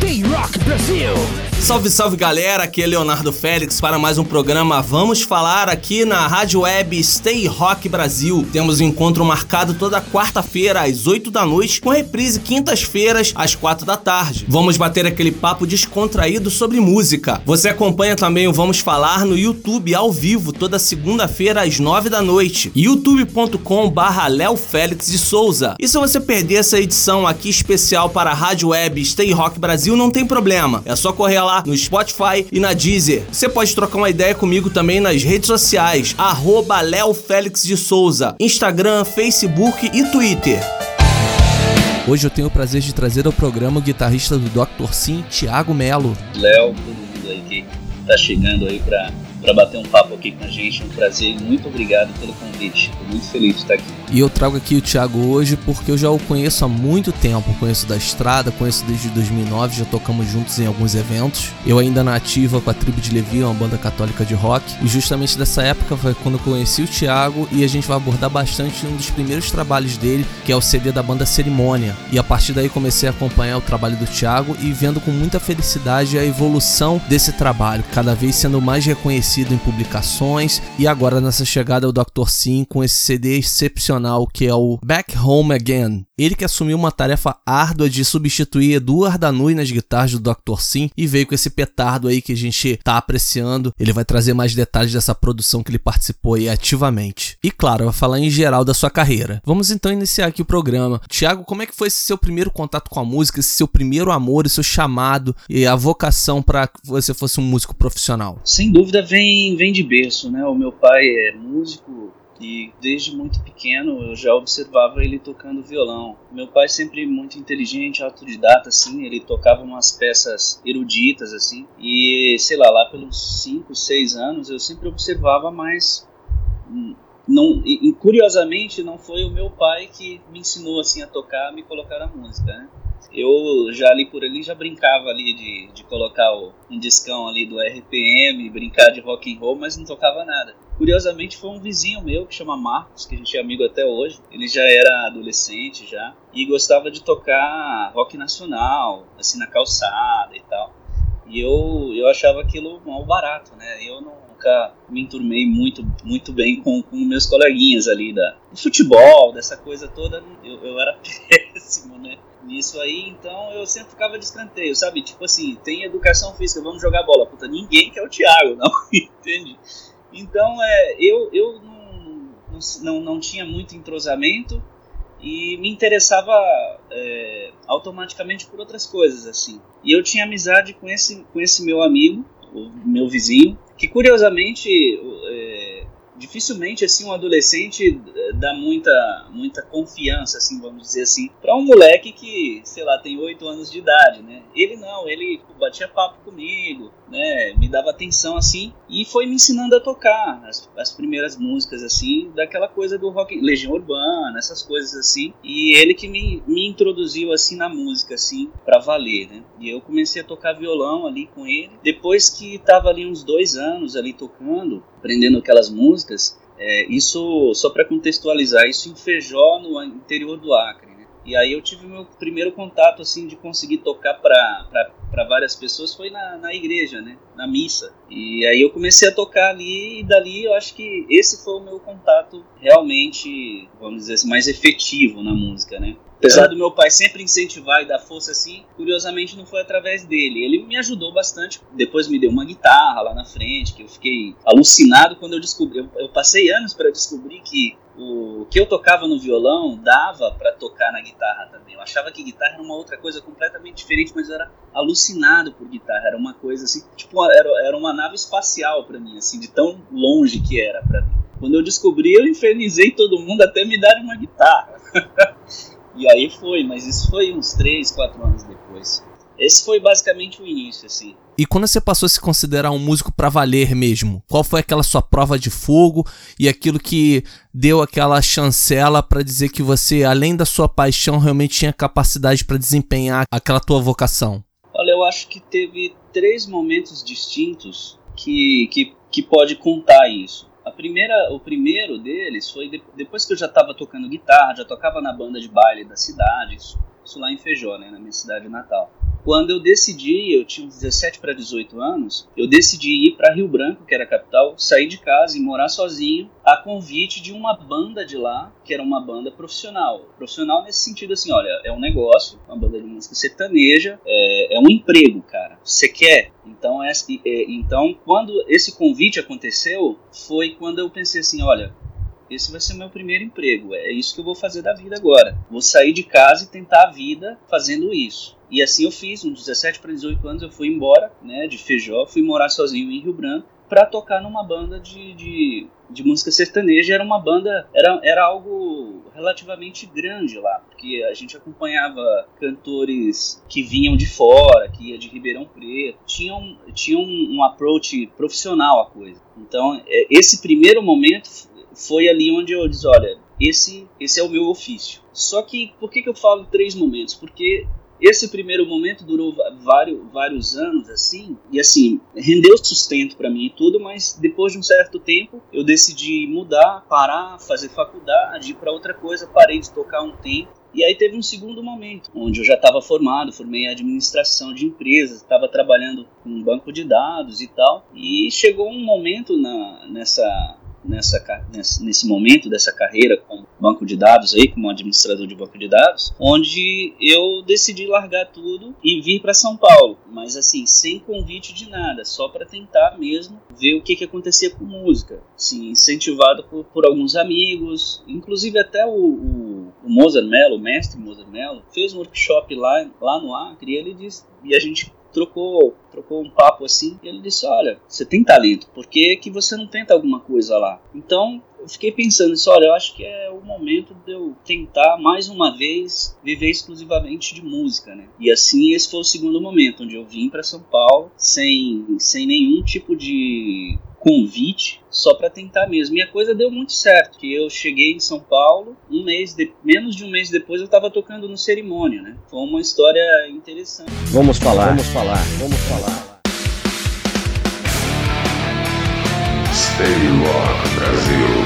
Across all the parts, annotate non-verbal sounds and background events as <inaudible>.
Stay Rock Brasil! Salve, salve galera, aqui é Leonardo Félix para mais um programa Vamos Falar aqui na Rádio Web Stay Rock Brasil. Temos um encontro marcado toda quarta-feira às 8 da noite, com reprise quintas-feiras às 4 da tarde. Vamos bater aquele papo descontraído sobre música. Você acompanha também o Vamos Falar no YouTube ao vivo toda segunda-feira às 9 da noite, youtube.com barra Léo Félix de Souza. E se você perder essa edição aqui especial para a Rádio Web Stay Rock Brasil, não tem problema. É só correr lá no Spotify e na Deezer. Você pode trocar uma ideia comigo também nas redes sociais, arroba Léo Félix de Souza, Instagram, Facebook e Twitter. Hoje eu tenho o prazer de trazer ao programa o guitarrista do Dr. Sim, Thiago Melo. Léo, todo mundo aí que tá chegando aí pra para bater um papo aqui com a gente. Um prazer e muito obrigado pelo convite. Estou muito feliz de estar aqui. E eu trago aqui o Thiago hoje porque eu já o conheço há muito tempo. Conheço da estrada, conheço desde 2009, já tocamos juntos em alguns eventos. Eu ainda na ativa com a Tribo de Levi, uma banda católica de rock. E justamente dessa época foi quando eu conheci o Thiago e a gente vai abordar bastante um dos primeiros trabalhos dele, que é o CD da banda Cerimônia. E a partir daí comecei a acompanhar o trabalho do Thiago e vendo com muita felicidade a evolução desse trabalho, cada vez sendo mais reconhecido em publicações e agora nessa chegada o Dr. Sim com esse CD excepcional que é o Back Home Again. Ele que assumiu uma tarefa árdua de substituir Eduardo Danui nas guitarras do Dr. Sim e veio com esse petardo aí que a gente tá apreciando. Ele vai trazer mais detalhes dessa produção que ele participou aí ativamente. E claro, vai falar em geral da sua carreira. Vamos então iniciar aqui o programa. Tiago, como é que foi esse seu primeiro contato com a música, esse seu primeiro amor, esse seu chamado e a vocação para que você fosse um músico profissional? Sem dúvida vem, vem de berço, né? O meu pai é músico e desde muito pequeno eu já observava ele tocando violão. Meu pai sempre muito inteligente, autodidata assim, ele tocava umas peças eruditas assim. E sei lá, lá pelos 5, 6 anos eu sempre observava hum, não, e, curiosamente não foi o meu pai que me ensinou assim a tocar, a me colocar na música, né? Eu já ali por ali já brincava ali de, de colocar o, um discão ali do RPM, brincar de rock and roll, mas não tocava nada. Curiosamente foi um vizinho meu que chama Marcos, que a gente é amigo até hoje. Ele já era adolescente já e gostava de tocar rock nacional, assim na calçada e tal. E eu, eu achava aquilo mal barato, né? Eu não, nunca me enturmei muito, muito bem com, com meus coleguinhas ali da, do futebol, dessa coisa toda. Eu, eu era <laughs> péssimo, né? Nisso aí, então eu sempre ficava de escanteio, sabe? Tipo assim, tem educação física, vamos jogar bola. Puta, ninguém quer o Thiago, não, <laughs> entende? Então, é, eu, eu não, não, não tinha muito entrosamento e me interessava é, automaticamente por outras coisas, assim. E eu tinha amizade com esse, com esse meu amigo, o meu vizinho, que curiosamente dificilmente assim um adolescente eh, dá muita muita confiança assim vamos dizer assim para um moleque que sei lá tem oito anos de idade né? Ele não ele tipo, batia papo comigo né? Me dava atenção assim e foi me ensinando a tocar as, as primeiras músicas assim daquela coisa do rock legião urbana essas coisas assim e ele que me, me introduziu assim na música assim para valer né? E eu comecei a tocar violão ali com ele. Depois que tava ali uns dois anos ali tocando aprendendo aquelas músicas, é, isso, só para contextualizar, isso em Feijó, no interior do Acre. Né? E aí eu tive meu primeiro contato, assim, de conseguir tocar para várias pessoas, foi na, na igreja, né? Na missa. E aí eu comecei a tocar ali, e dali eu acho que esse foi o meu contato realmente, vamos dizer assim, mais efetivo na música, né? Apesar do meu pai sempre incentivar e dar força assim, curiosamente não foi através dele. Ele me ajudou bastante. Depois me deu uma guitarra lá na frente, que eu fiquei alucinado quando eu descobri. Eu, eu passei anos para descobrir que o que eu tocava no violão dava para tocar na guitarra também. Eu achava que guitarra era uma outra coisa completamente diferente, mas eu era alucinado por guitarra. Era uma coisa assim, tipo, era, era uma nave espacial para mim, assim, de tão longe que era para mim. Quando eu descobri, eu infernizei todo mundo até me dar uma guitarra. <laughs> E aí foi, mas isso foi uns 3, 4 anos depois. Esse foi basicamente o início, assim. E quando você passou a se considerar um músico para valer mesmo? Qual foi aquela sua prova de fogo e aquilo que deu aquela chancela para dizer que você, além da sua paixão, realmente tinha capacidade para desempenhar aquela tua vocação? Olha, eu acho que teve três momentos distintos que, que, que pode contar isso. A primeira, o primeiro deles foi de, depois que eu já estava tocando guitarra, já tocava na banda de baile da cidade, isso, isso lá em Feijó, né, na minha cidade natal. Quando eu decidi, eu tinha 17 para 18 anos, eu decidi ir para Rio Branco, que era a capital, sair de casa e morar sozinho, a convite de uma banda de lá, que era uma banda profissional. Profissional nesse sentido assim, olha, é um negócio, uma banda de música sertaneja, é, é um emprego, cara. Você quer? Então, é, é, então, quando esse convite aconteceu, foi quando eu pensei assim, olha, esse vai ser meu primeiro emprego, é isso que eu vou fazer da vida agora. Vou sair de casa e tentar a vida fazendo isso. E assim eu fiz, uns 17 para 18 anos eu fui embora, né, de Feijó, fui morar sozinho em Rio Branco para tocar numa banda de, de, de, música sertaneja. Era uma banda, era, era algo relativamente grande lá, porque a gente acompanhava cantores que vinham de fora, que ia de Ribeirão Preto, tinha um, tinha um, approach profissional a coisa. Então, é, esse primeiro momento foi ali onde eu disse, olha, esse, esse é o meu ofício. Só que, por que, que eu falo três momentos? Porque esse primeiro momento durou vários, vários anos, assim, e assim, rendeu sustento para mim e tudo, mas depois de um certo tempo eu decidi mudar, parar, fazer faculdade, ir para outra coisa, parei de tocar um tempo. E aí teve um segundo momento, onde eu já estava formado, formei administração de empresas, estava trabalhando com um banco de dados e tal. E chegou um momento na, nessa, nessa, nesse momento dessa carreira como banco de dados aí, como administrador de banco de dados, onde eu decidi largar tudo e vir para São Paulo, mas assim, sem convite de nada, só para tentar mesmo ver o que, que acontecia com música, assim, incentivado por, por alguns amigos, inclusive até o, o, o Mozart Mello, o mestre Mozart Mello, fez um workshop lá, lá no Acre e ele disse, e a gente trocou, trocou um papo assim, e ele disse: Olha, você tem talento, por que, que você não tenta alguma coisa lá? Então eu fiquei pensando nisso, olha, eu acho que é o momento de eu tentar mais uma vez viver exclusivamente de música, né? E assim esse foi o segundo momento, onde eu vim para São Paulo sem, sem nenhum tipo de convite só para tentar mesmo. E a coisa deu muito certo. Que eu cheguei em São Paulo, um mês de, menos de um mês depois eu estava tocando no cerimônia, né? Foi uma história interessante. Vamos falar, vamos falar, vamos falar. Stay Rock Brasil.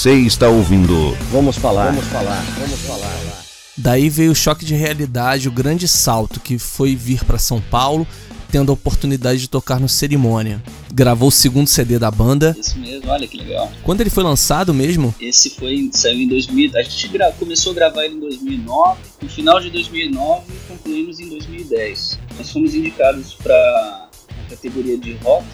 Você está ouvindo. Vamos falar. Vamos falar. Vamos falar. Daí veio o choque de realidade, o grande salto que foi vir para São Paulo, tendo a oportunidade de tocar no Cerimônia. Gravou o segundo CD da banda. Isso mesmo, olha que legal. Quando ele foi lançado mesmo? Esse foi saiu em 2000. A gente gra, começou a gravar ele em 2009. No final de 2009 concluímos em 2010. Nós fomos indicados para a categoria de rock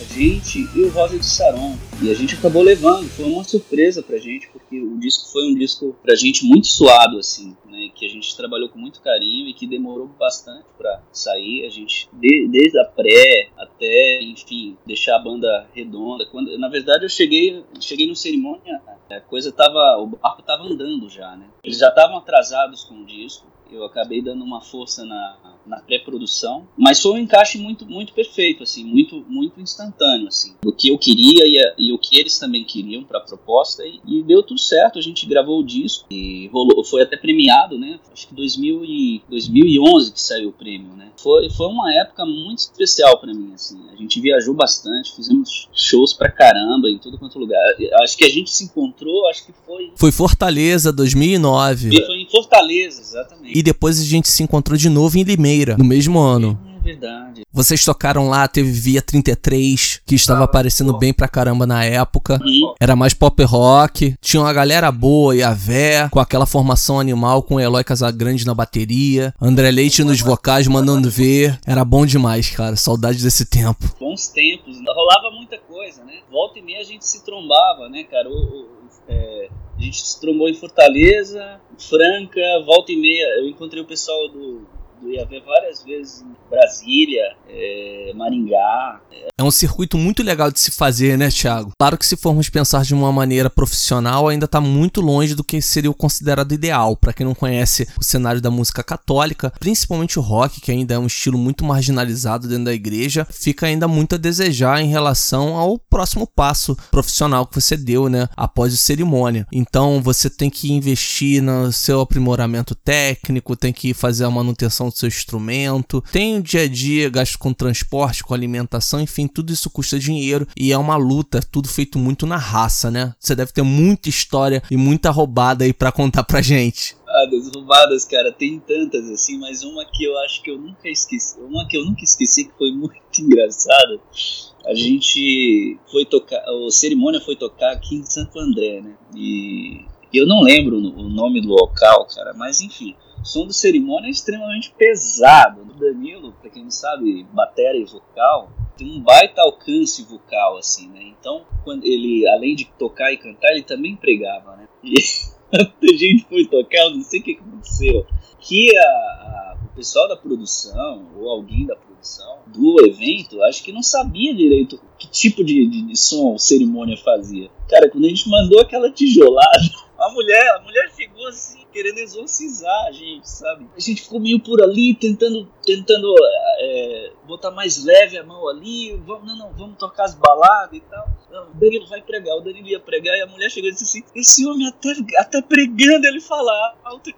a gente e o Rosa de Saron. E a gente acabou levando, foi uma surpresa pra gente, porque o disco foi um disco pra gente muito suado, assim, né? Que a gente trabalhou com muito carinho e que demorou bastante para sair. A gente, de, desde a pré até, enfim, deixar a banda redonda. Quando, na verdade, eu cheguei, cheguei no cerimônia, a coisa tava. O barco tava andando já, né? Eles já estavam atrasados com o disco eu acabei dando uma força na, na pré-produção, mas foi um encaixe muito muito perfeito, assim, muito muito instantâneo, assim, do que eu queria e, e o que eles também queriam para a proposta e, e, deu tudo certo. A gente gravou o disco e rolou, foi até premiado, né? Acho que 2000 e 2011 que saiu o prêmio, né? Foi foi uma época muito especial para mim, assim. A gente viajou bastante, fizemos shows pra caramba em todo quanto lugar. Acho que a gente se encontrou, acho que foi Foi Fortaleza 2009. E foi em Fortaleza, exatamente e depois a gente se encontrou de novo em Limeira, no mesmo ano. É verdade. Vocês tocaram lá, teve Via 33, que estava ah, aparecendo bem pra caramba na época. Uhum. Era mais pop rock. Tinha uma galera boa e a Vé, com aquela formação animal, com o Eloy Casagrande na bateria. André Leite nos vocais, mandando ver. Era bom demais, cara. Saudade desse tempo. Bons tempos. Rolava muita coisa, né? Volta e meia a gente se trombava, né, cara? O, o, é a gente se trombou em Fortaleza, Franca, volta e meia. Eu encontrei o pessoal do, do IAV várias vezes em Brasília, é, Maringá. É um circuito muito legal de se fazer, né, Thiago? Claro que se formos pensar de uma maneira profissional, ainda está muito longe do que seria o considerado ideal. Para quem não conhece o cenário da música católica, principalmente o rock, que ainda é um estilo muito marginalizado dentro da igreja, fica ainda muito a desejar em relação ao próximo passo profissional que você deu, né, após a cerimônia. Então você tem que investir no seu aprimoramento técnico, tem que fazer a manutenção do seu instrumento, tem o dia a dia, gasto com transporte, com alimentação, enfim, tudo isso custa dinheiro e é uma luta, é tudo feito muito na raça, né? Você deve ter muita história e muita roubada aí para contar pra gente. Ah, das roubadas, cara, tem tantas assim, mas uma que eu acho que eu nunca esqueci, uma que eu nunca esqueci que foi <laughs> muito engraçada. A gente foi tocar, a cerimônia foi tocar aqui em Santo André, né? E eu não lembro o nome do local, cara, mas enfim, o som do cerimônia é extremamente pesado. O Danilo, pra quem não sabe, bateria e vocal, tem um baita alcance vocal, assim, né? Então, quando ele, além de tocar e cantar, ele também pregava, né? E <laughs> a gente foi tocar, eu não sei o que aconteceu, que a, a, o pessoal da produção, ou alguém da produção do evento, acho que não sabia direito que tipo de, de, de som cerimônia fazia. Cara, quando a gente mandou aquela tijolada, <laughs> a mulher, a mulher chegou assim, querendo exorcizar a gente, sabe? A gente ficou meio por ali, tentando, tentando é, botar mais leve a mão ali, vamos, não, não, vamos tocar as baladas e tal. Não, o Danilo vai pregar, o Danilo ia pregar e a mulher chegou e disse assim, esse homem até, até pregando ele falar alto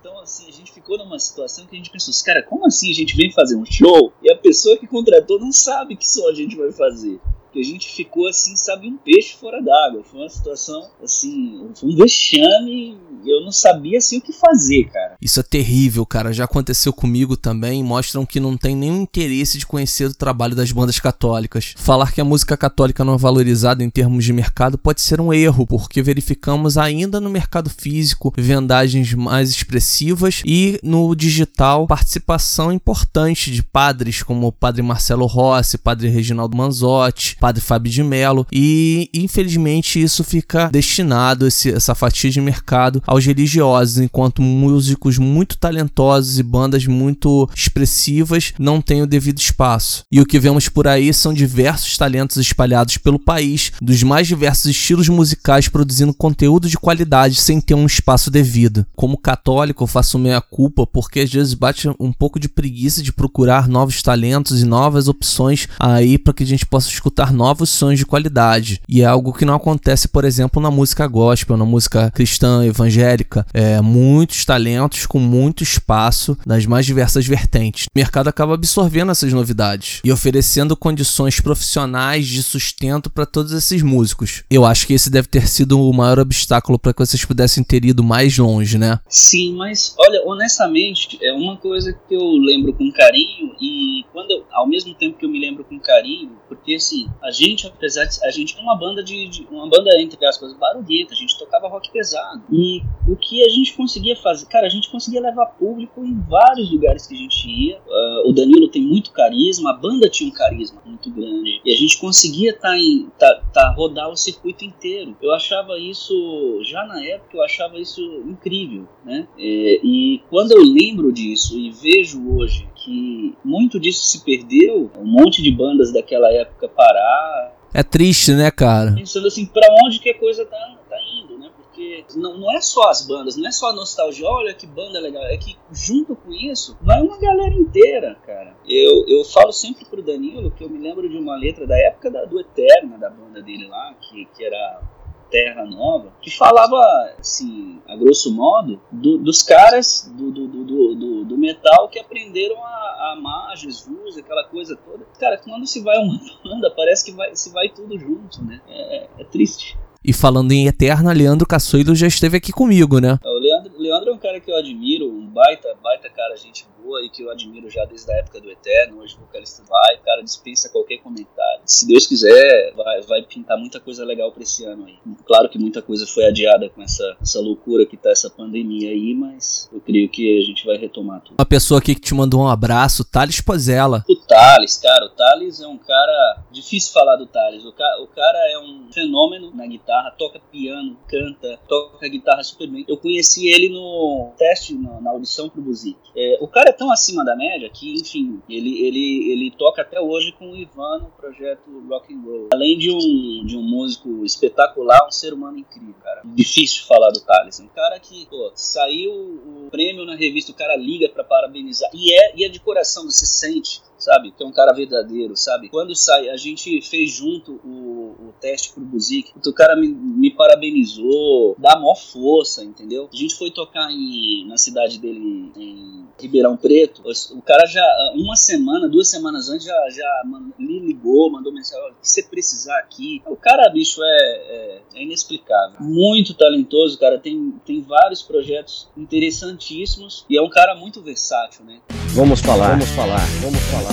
Então, assim, a gente ficou numa situação que a gente pensou, cara, como assim a gente vem fazer um show e a pessoa que contratou não sabe que som a gente vai fazer? Que a gente ficou assim, sabe, um peixe fora d'água. Foi uma situação assim, um vexame, eu não sabia assim o que fazer, cara. Isso é terrível, cara. Já aconteceu comigo também. Mostram que não tem nenhum interesse de conhecer o trabalho das bandas católicas. Falar que a música católica não é valorizada em termos de mercado pode ser um erro, porque verificamos ainda no mercado físico vendagens mais expressivas e no digital participação importante de padres como o padre Marcelo Rossi, padre Reginaldo Manzotti, padre Fábio de Mello e infelizmente isso fica destinado esse, essa fatia de mercado aos religiosos, enquanto músicos muito talentosos e bandas muito expressivas não têm o devido espaço. E o que vemos por aí são diversos talentos espalhados pelo país, dos mais diversos estilos musicais produzindo conteúdo de qualidade sem ter um espaço devido. Como católico, eu faço meia culpa porque às vezes bate um pouco de preguiça de procurar novos talentos e novas opções aí para que a gente possa escutar novos sons de qualidade. E é algo que não acontece, por exemplo, na música gospel, na música cristã, evangélica. É, muitos talentos com muito espaço nas mais diversas vertentes. O mercado acaba absorvendo essas novidades e oferecendo condições profissionais de sustento para todos esses músicos. Eu acho que esse deve ter sido o maior obstáculo para que vocês pudessem ter ido mais longe, né? Sim, mas olha, honestamente, é uma coisa que eu lembro com carinho e quando eu, ao mesmo tempo que eu me lembro com carinho, porque assim, a gente, apesar de a gente é uma banda de, de uma banda entre aspas barulhenta, a gente tocava rock pesado. E o que a gente conseguia fazer, cara, a gente conseguia levar público em vários lugares que a gente ia. Uh, o Danilo tem muito carisma, a banda tinha um carisma muito grande. E a gente conseguia tá em tá, tá rodar o circuito inteiro. Eu achava isso já na época eu achava isso incrível, né? É, e quando eu lembro disso e vejo hoje que muito disso se perdeu, um monte de bandas daquela época parar. É triste, né, cara? Pensando assim, para onde que a coisa tá, tá indo, né? Porque não, não é só as bandas, não é só a nostalgia, olha que banda legal, é que junto com isso vai uma galera inteira, cara. Eu, eu falo sempre pro Danilo que eu me lembro de uma letra da época da, do Eterna, da banda dele lá, que, que era Terra Nova, que falava, assim, a grosso modo, do, dos caras do, do, do, do, metal que aprenderam a, amar Jesus, aquela coisa toda. Cara, quando se vai uma <laughs> banda, parece que vai, se vai tudo junto, né? É, é triste. E falando em Eterna, Leandro Cassoilo já esteve aqui comigo, né? O Leandro, Leandro é um cara que eu admiro, um baita, baita cara, gente boa e que eu admiro já desde a época do Eterno, hoje vocalista vai, o cara dispensa qualquer comentário. Se Deus quiser, vai, vai pintar muita coisa legal pra esse ano aí. Claro que muita coisa foi adiada com essa, essa loucura que tá essa pandemia aí, mas eu creio que a gente vai retomar tudo. Uma pessoa aqui que te mandou um abraço, Thales Pozella. O Thales, cara, o Thales é um cara. Difícil falar do Thales. O, ca, o cara é um fenômeno na guitarra guitarra, toca piano, canta, toca guitarra super bem. Eu conheci ele no teste, na, na audição pro Buzik. É, o cara é tão acima da média que, enfim, ele, ele, ele toca até hoje com o Ivan no projeto Rock and Roll. Além de um, de um músico espetacular, um ser humano incrível, cara. Difícil falar do Thales. Um cara que, pô, saiu o prêmio na revista, o cara liga para parabenizar. E é, e é de coração, você sente sabe? Que é um cara verdadeiro, sabe? Quando sai, a gente fez junto o, o teste pro Buzik, o cara me, me parabenizou, dá maior força, entendeu? A gente foi tocar em, na cidade dele, em Ribeirão Preto, o cara já, uma semana, duas semanas antes, já, já me ligou, mandou mensagem, olha, o que você precisar aqui. O cara, bicho, é, é, é inexplicável. Muito talentoso, cara, tem, tem vários projetos interessantíssimos e é um cara muito versátil, né? Vamos falar, vamos falar, vamos falar.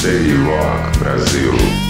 Stay Rock Brasil.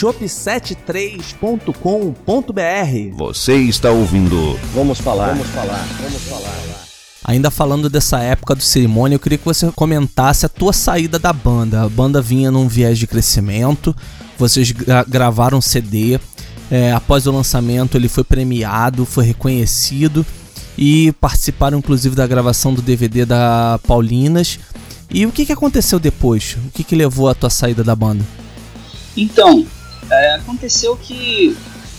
shop73.com.br. Você está ouvindo. Vamos falar, vamos falar, vamos falar. Ainda falando dessa época do cerimônia, eu queria que você comentasse a tua saída da banda. A banda vinha num viés de crescimento, vocês gra gravaram um CD, é, após o lançamento ele foi premiado, foi reconhecido e participaram inclusive da gravação do DVD da Paulinas. E o que, que aconteceu depois? O que, que levou a tua saída da banda? Então, é, aconteceu que,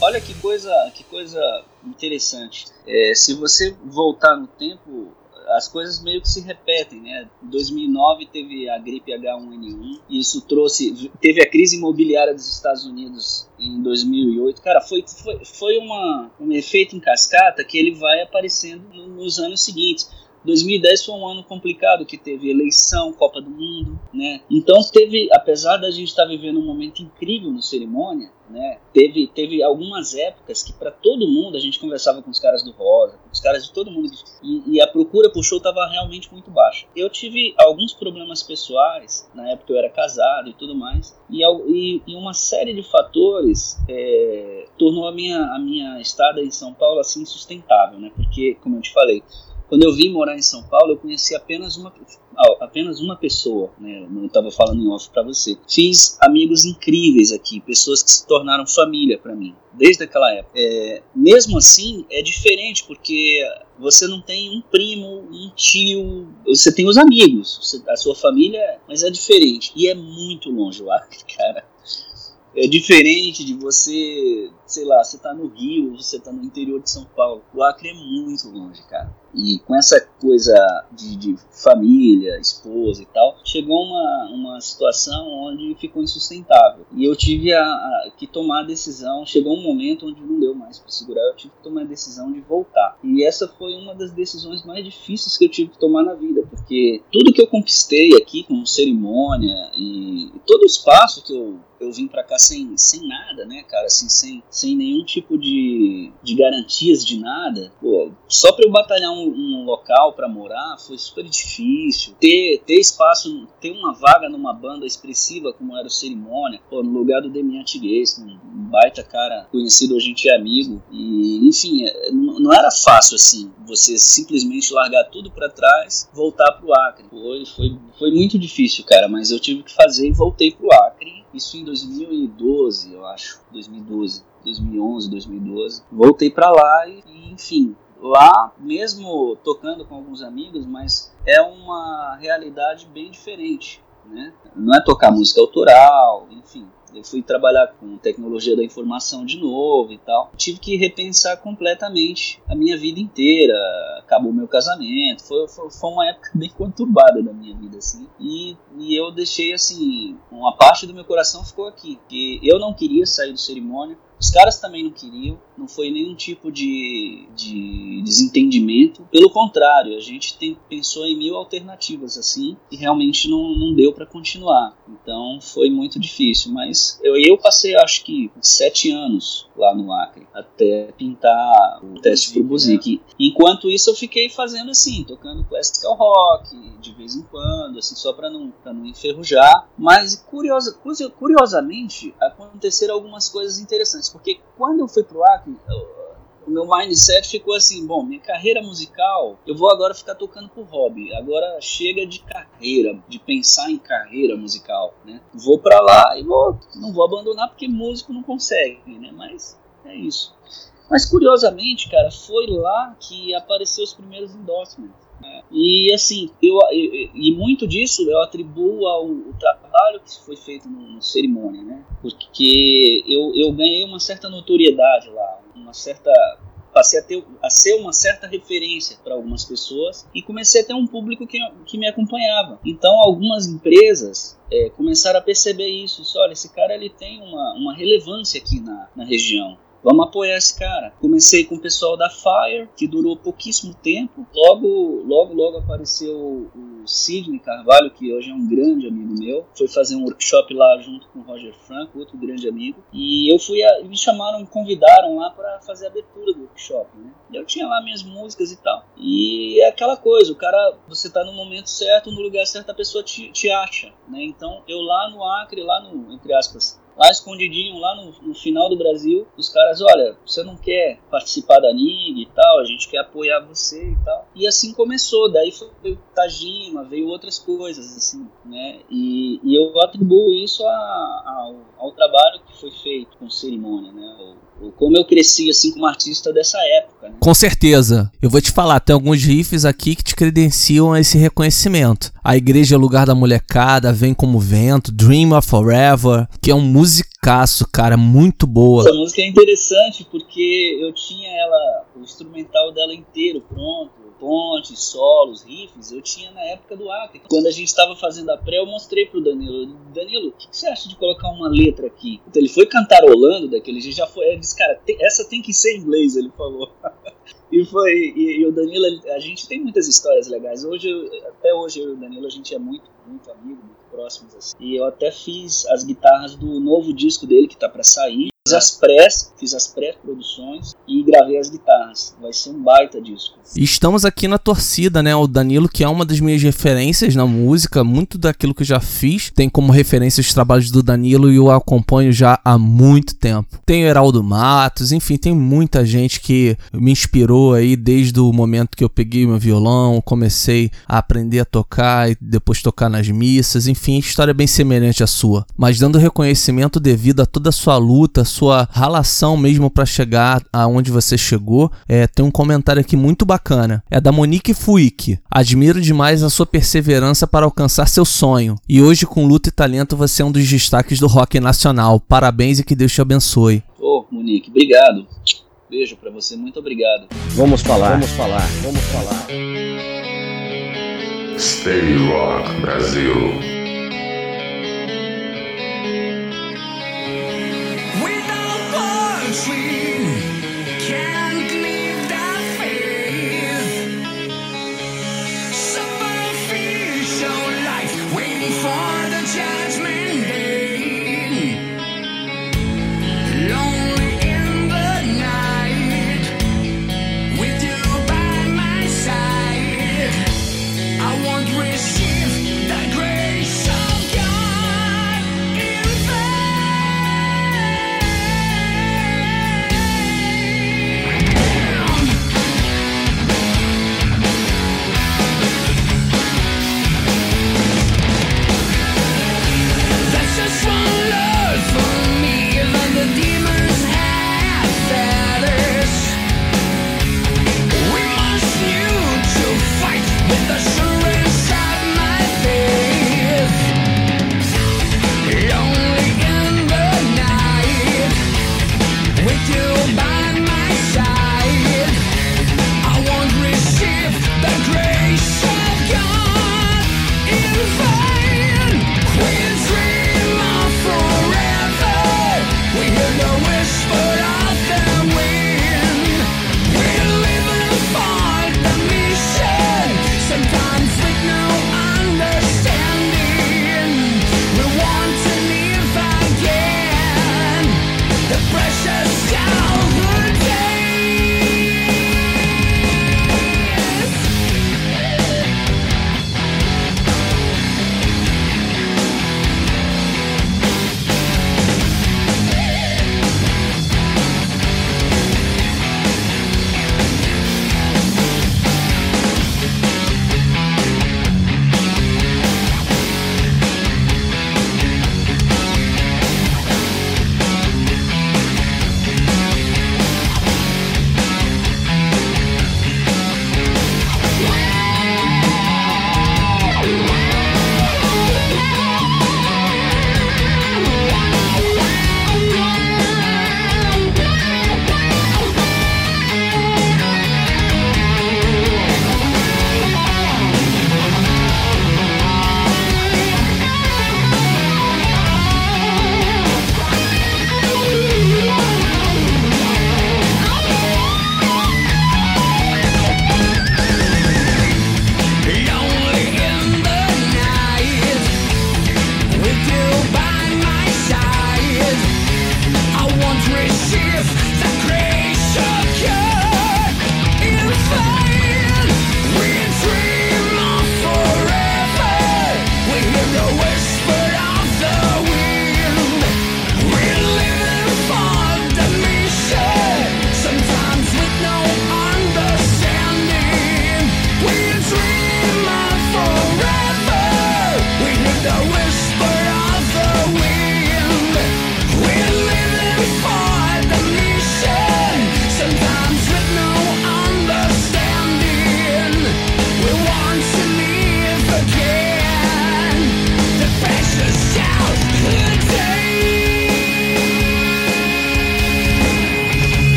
olha que coisa, que coisa interessante. É, se você voltar no tempo, as coisas meio que se repetem, né? Em 2009 teve a gripe H1N1, e isso trouxe, teve a crise imobiliária dos Estados Unidos em 2008. Cara, foi, foi, foi uma, um efeito em cascata que ele vai aparecendo nos anos seguintes. 2010 foi um ano complicado que teve eleição, Copa do Mundo, né? Então teve, apesar da gente estar tá vivendo um momento incrível no cerimônia, né? Teve, teve algumas épocas que para todo mundo a gente conversava com os caras do Rosa, com os caras de todo mundo e, e a procura por show estava realmente muito baixa. Eu tive alguns problemas pessoais na época eu era casado e tudo mais e, e, e uma série de fatores é, tornou a minha a minha estada em São Paulo assim insustentável, né? Porque como eu te falei quando eu vim morar em São Paulo, eu conheci apenas uma, apenas uma pessoa, né? Eu estava falando em off para você. Fiz amigos incríveis aqui, pessoas que se tornaram família para mim, desde aquela época. É, mesmo assim, é diferente, porque você não tem um primo, um tio, você tem os amigos, a sua família, mas é diferente. E é muito longe o Acre, <laughs> cara. É diferente de você, sei lá, você tá no Rio, você tá no interior de São Paulo. O Acre é muito longe, cara. E com essa coisa de, de, família, esposa e tal, chegou uma, uma situação onde ficou insustentável. E eu tive a, a, que tomar a decisão. Chegou um momento onde não deu mais para segurar, eu tive que tomar a decisão de voltar. E essa foi uma das decisões mais difíceis que eu tive que tomar na vida, porque tudo que eu conquistei aqui, com cerimônia e, e todo o espaço que eu eu vim para cá sem, sem nada, né, cara, assim, sem, sem nenhum tipo de, de garantias de nada. Pô, só para eu batalhar um um, local para morar foi super difícil. Ter, ter espaço, ter uma vaga numa banda expressiva como era o Cerimônia, pô, no lugar do Demian Tiguez, um baita cara conhecido, a gente é amigo. E, enfim, é, não era fácil assim, você simplesmente largar tudo para trás, voltar pro Acre. Foi, foi, foi muito difícil, cara, mas eu tive que fazer e voltei pro Acre. Isso em 2012, eu acho. 2012. 2011, 2012. Voltei para lá e, enfim, lá, mesmo tocando com alguns amigos, mas é uma realidade bem diferente. Né? Não é tocar música autoral, enfim. Eu fui trabalhar com tecnologia da informação de novo e tal. Tive que repensar completamente a minha vida inteira. Acabou meu casamento. Foi, foi, foi uma época <laughs> bem conturbada da minha vida, assim. E, e eu deixei, assim, uma parte do meu coração ficou aqui. Que eu não queria sair do cerimônia os caras também não queriam, não foi nenhum tipo de, de desentendimento. Pelo contrário, a gente tem, pensou em mil alternativas assim e realmente não, não deu para continuar. Então foi muito difícil. Mas eu, eu passei, acho que, sete anos lá no Acre até pintar o teste pro Buzik. Né? Enquanto isso, eu fiquei fazendo assim, tocando classical rock de vez em quando, assim, só para não, pra não enferrujar. Mas curiosa, curiosamente, aconteceram algumas coisas interessantes porque quando eu fui pro Acre, o meu mindset ficou assim, bom, minha carreira musical, eu vou agora ficar tocando por hobby. Agora chega de carreira, de pensar em carreira musical, né? Vou para lá e vou, não vou abandonar porque músico não consegue, né? Mas é isso. Mas curiosamente, cara, foi lá que apareceu os primeiros endorsements. E assim, eu, e muito disso eu atribuo ao, ao trabalho que foi feito no, no cerimônia, né? Porque eu, eu ganhei uma certa notoriedade lá, uma certa passei a, ter, a ser uma certa referência para algumas pessoas e comecei a ter um público que, que me acompanhava. Então, algumas empresas é, começaram a perceber isso. isso olha, esse cara ele tem uma, uma relevância aqui na, na região. Vamos apoiar esse cara. Comecei com o pessoal da Fire, que durou pouquíssimo tempo. Logo, logo, logo apareceu o Sidney Carvalho, que hoje é um grande amigo meu. Foi fazer um workshop lá junto com o Roger Franco, outro grande amigo. E eu fui, a, me chamaram, convidaram lá para fazer a abertura do workshop, né? Eu tinha lá minhas músicas e tal. E é aquela coisa, o cara, você tá no momento certo, no lugar certo, a pessoa te, te acha, né? Então, eu lá no Acre, lá no, entre aspas, lá escondidinho, lá no, no, final do Brasil, os caras, olha, você não quer participar da NIG e tal, a gente quer apoiar você e tal. E assim começou, daí foi o Tajima, veio outras coisas, assim, né? E, e eu atribuo isso a, a, ao, ao, trabalho que foi feito com cerimônia, né? O, como eu cresci, assim, como artista dessa época, né? Com certeza. Eu vou te falar, tem alguns riffs aqui que te credenciam a esse reconhecimento. A Igreja é Lugar da Molecada, Vem Como Vento, Dream of Forever, que é um musicaço, cara, muito boa. Essa música é interessante porque eu tinha ela, o instrumental dela inteiro pronto, pontes, solos, riffs, eu tinha na época do Acre. Quando a gente estava fazendo a pré, eu mostrei pro Danilo. Danilo, o que, você acha de colocar uma letra aqui? Então ele foi cantarolando daquele jeito, já foi. Ele disse, cara, tem, essa tem que ser em inglês, ele falou. <laughs> e foi. E, e, o Danilo, a gente tem muitas histórias legais. Hoje, até hoje, eu e o Danilo, a gente é muito, muito amigo, muito próximos. Assim. E eu até fiz as guitarras do novo disco dele que tá para sair. Fiz as prés, fiz as pré-produções e gravei as guitarras. Vai ser um baita disco. Estamos aqui na torcida, né? O Danilo, que é uma das minhas referências na música, muito daquilo que eu já fiz, tem como referência os trabalhos do Danilo e eu acompanho já há muito tempo. Tem o Heraldo Matos, enfim, tem muita gente que me inspirou aí desde o momento que eu peguei meu violão, comecei a aprender a tocar e depois tocar nas missas, enfim, história bem semelhante à sua, mas dando reconhecimento devido a toda a sua luta, sua relação mesmo para chegar aonde você chegou, é, tem um comentário aqui muito bacana. É da Monique Fuick. Admiro demais a sua perseverança para alcançar seu sonho. E hoje, com luta e talento, você é um dos destaques do rock nacional. Parabéns e que Deus te abençoe. Ô, oh, Monique, obrigado. Beijo para você, muito obrigado. Vamos falar, vamos falar, vamos falar. Stay Rock Brasil. sleep.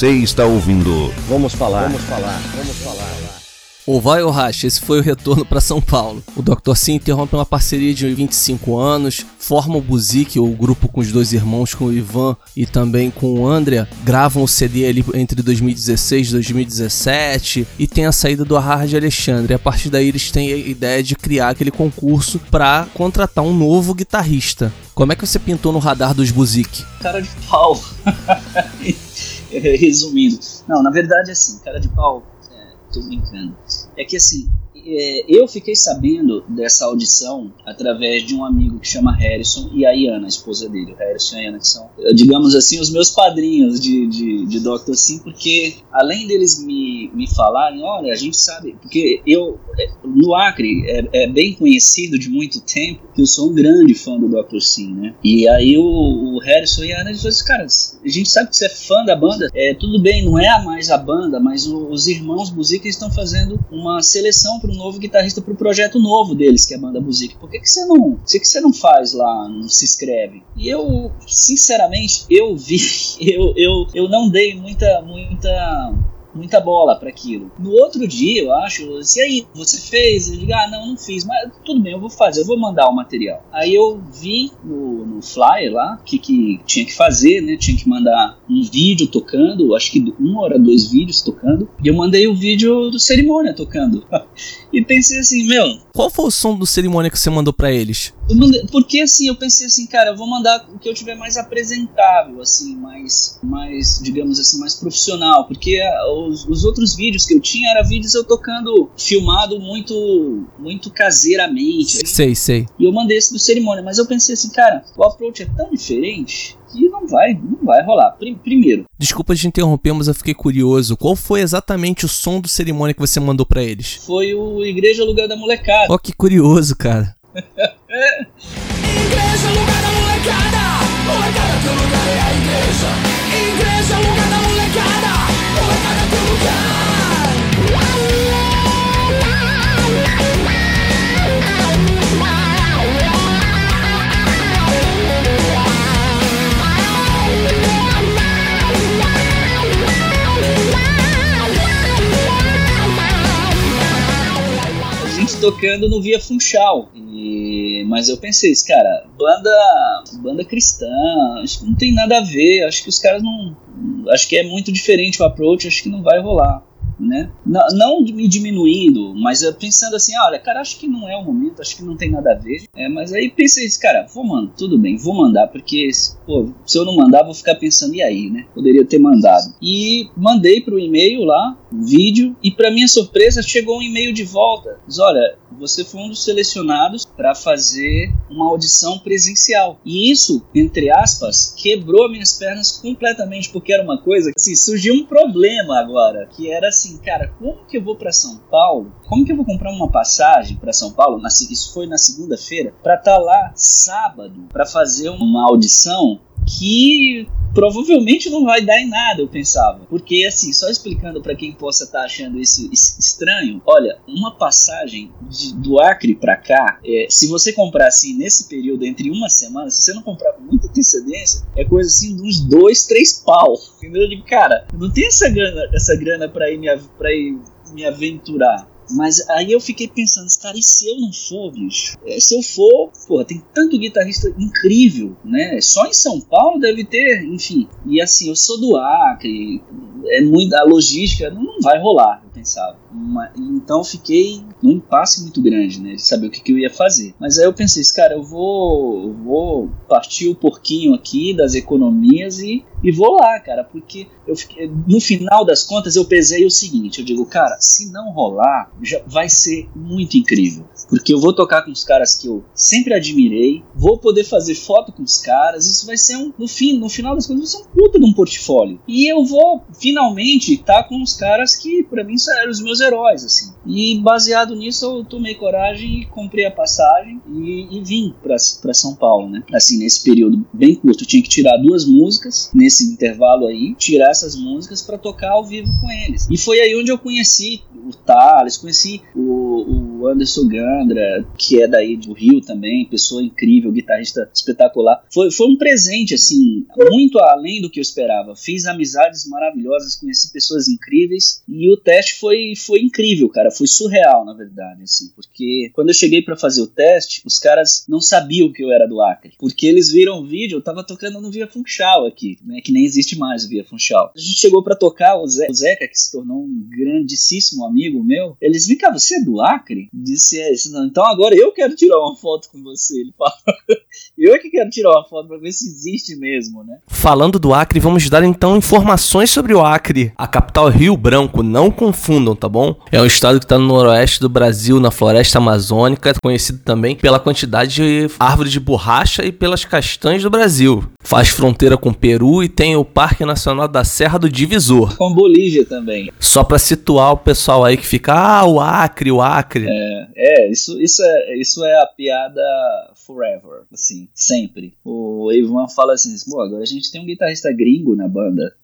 Você está ouvindo. Vamos falar. Vamos falar. Vamos falar. Ou vai ou racha, esse foi o retorno para São Paulo. O Dr. Sim interrompe uma parceria de 25 anos, forma o Buzik, o grupo com os dois irmãos, com o Ivan e também com o Andrea, gravam o CD ali entre 2016 e 2017 e tem a saída do Arrar de Alexandre. E a partir daí eles têm a ideia de criar aquele concurso para contratar um novo guitarrista. Como é que você pintou no radar dos Buzik? Cara de pau. <laughs> <laughs> Resumindo. Não, na verdade, assim, cara de pau tô brincando. É que assim, é, eu fiquei sabendo dessa audição através de um amigo que chama Harrison e a Iana, a esposa dele. O Harrison e a Iana, que são, digamos assim, os meus padrinhos de, de, de Dr. Sim, porque além deles me, me falarem, olha, a gente sabe, porque eu, é, no Acre, é, é bem conhecido de muito tempo que eu sou um grande fã do Dr. Sim, né? E aí o, o Harrison e a Ana disseram assim, cara, a gente sabe que você é fã da banda, é, tudo bem, não é mais a banda, mas o, os irmãos Buzik estão fazendo uma seleção um novo guitarrista para o projeto novo deles, que é a banda Buzik. Por que, que você não, por que, que você não faz lá, não se inscreve? E eu, sinceramente, eu vi, <laughs> eu, eu, eu não dei muita, muita muita bola para aquilo. No outro dia, eu acho, se aí, você fez? Eu digo, ah, não, não fiz, mas tudo bem, eu vou fazer, eu vou mandar o material. Aí eu vi no, no flyer lá o que, que tinha que fazer, né? Tinha que mandar um vídeo tocando, acho que um hora, dois vídeos tocando, e eu mandei o vídeo do cerimônia tocando. <laughs> e pensei assim, meu. Qual foi o som do cerimônia que você mandou para eles? Mandei, porque assim, eu pensei assim, cara, eu vou mandar o que eu tiver mais apresentável, assim, mais, mais digamos assim, mais profissional. Porque os, os outros vídeos que eu tinha era vídeos eu tocando, filmado muito, muito caseiramente. Assim. Sei, sei. E eu mandei esse do cerimônia, mas eu pensei assim, cara, o approach é tão diferente que não vai, não vai rolar. Primeiro. Desculpa de interromper, mas eu fiquei curioso. Qual foi exatamente o som do cerimônia que você mandou para eles? Foi o Igreja Lugar da Molecada. Ó, oh, que curioso, cara. igreja, lugar da molecada. Molecada, teu lugar é a igreja. Igreja, lugar da molecada. Molecada, teu lugar. Tocando no Via Funchal. E, mas eu pensei, cara, banda, banda cristã, acho que não tem nada a ver, acho que os caras não. Acho que é muito diferente o approach, acho que não vai rolar né? Não, não me diminuindo, mas pensando assim, olha, cara, acho que não é o momento, acho que não tem nada a ver. É, mas aí pensei, cara, vou mandar, tudo bem, vou mandar, porque pô, se eu não mandar, vou ficar pensando, e aí, né? Poderia ter mandado. E mandei pro e-mail lá, vídeo, e para minha surpresa chegou um e-mail de volta. Diz, olha, você foi um dos selecionados para fazer uma audição presencial. E isso, entre aspas, quebrou minhas pernas completamente, porque era uma coisa que assim, surgiu um problema agora, que era assim, cara, como que eu vou para São Paulo? Como que eu vou comprar uma passagem para São Paulo? Isso foi na segunda-feira, para estar tá lá sábado para fazer uma audição que provavelmente não vai dar em nada, eu pensava. Porque, assim, só explicando para quem possa estar tá achando isso estranho, olha, uma passagem de, do Acre para cá, é, se você comprar assim nesse período entre uma semana, se você não comprar com muita antecedência, é coisa assim de uns dois, três pau. Entendeu? De cara, não tem essa grana, essa grana para ir, me, ir me aventurar. Mas aí eu fiquei pensando, cara, e se eu não for, bicho? É, se eu for, porra, tem tanto guitarrista incrível, né? Só em São Paulo deve ter, enfim. E assim, eu sou do Acre, é muito, a logística não, vai rolar, pensava. Uma, então fiquei num impasse muito grande, né? De saber o que, que eu ia fazer. Mas aí eu pensei, cara, eu vou, vou partir o porquinho aqui das economias e, e vou lá, cara, porque eu fiquei, no final das contas eu pesei o seguinte, eu digo, cara, se não rolar, já vai ser muito incrível, porque eu vou tocar com os caras que eu sempre admirei, vou poder fazer foto com os caras, isso vai ser um, no fim, no final das contas, vai ser um puta de um portfólio. E eu vou finalmente estar tá com os caras que para mim eram os meus heróis, assim. E baseado nisso eu tomei coragem e comprei a passagem e, e vim para São Paulo, né? Assim, nesse período bem curto, eu tinha que tirar duas músicas nesse intervalo aí, tirar essas músicas para tocar ao vivo com eles. E foi aí onde eu conheci o Thales, conheci o o Anderson Que é daí do Rio também, pessoa incrível, guitarrista espetacular. Foi, foi um presente, assim, muito além do que eu esperava. Fiz amizades maravilhosas, conheci pessoas incríveis e o teste foi, foi incrível, cara. Foi surreal, na verdade, assim, porque quando eu cheguei para fazer o teste, os caras não sabiam que eu era do Acre, porque eles viram o vídeo, eu tava tocando no Via Funchal aqui, né, que nem existe mais o Via Funchal. A gente chegou para tocar, o, Zé, o Zeca, que se tornou um grandíssimo amigo meu, eles viram, cara, você é do Acre? Disse, é, então agora eu quero tirar uma foto com você. Ele fala, <laughs> eu é que quero tirar uma foto pra ver se existe mesmo, né? Falando do Acre, vamos dar então informações sobre o Acre. A capital Rio Branco, não confundam, tá bom? É um estado que está no noroeste do Brasil, na floresta amazônica, conhecido também pela quantidade de árvores de borracha e pelas castanhas do Brasil. Faz fronteira com o Peru e tem o Parque Nacional da Serra do Divisor. Com Bolívia também. Só para situar o pessoal aí que fica, ah, o Acre, o Acre. É, é isso, isso, é, isso é a piada forever, assim, sempre. O Ivan fala assim, pô, agora a gente tem um guitarrista gringo na banda.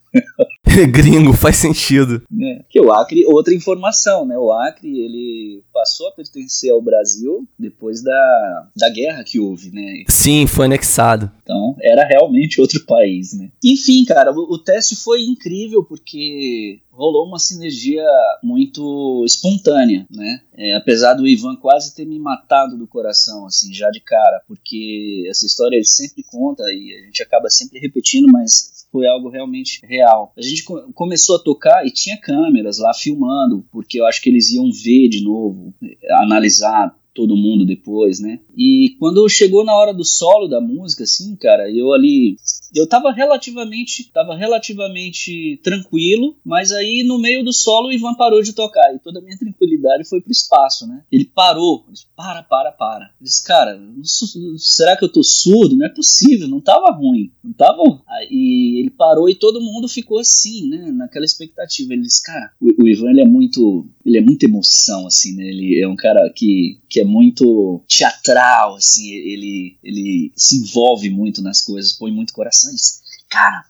<laughs> Gringo, faz sentido. É, que o Acre, outra informação, né? O Acre, ele passou a pertencer ao Brasil depois da, da guerra que houve, né? Sim, foi anexado. Então, era realmente outro país, né? Enfim, cara, o, o teste foi incrível porque rolou uma sinergia muito espontânea, né? É, apesar do Ivan quase ter me matado do coração, assim, já de cara, porque essa história ele sempre conta e a gente acaba sempre repetindo, mas foi algo realmente real. A gente começou a tocar e tinha câmeras lá filmando, porque eu acho que eles iam ver de novo, analisar todo mundo depois, né? E quando chegou na hora do solo da música, assim, cara, eu ali eu tava relativamente, tava relativamente tranquilo, mas aí no meio do solo o Ivan parou de tocar e toda a minha <laughs> tranquilidade foi pro espaço, né? Ele parou, disse, para, para, para. Ele disse, cara, será que eu tô surdo? Não é possível, não tava ruim, não tava. E ele parou e todo mundo ficou assim, né? Naquela expectativa. Ele disse, cara, o, o Ivan ele é muito, ele é muito emoção, assim, né? Ele é um cara que, que é muito teatral, assim, ele, ele se envolve muito nas coisas, põe muito coração. Isso, cara,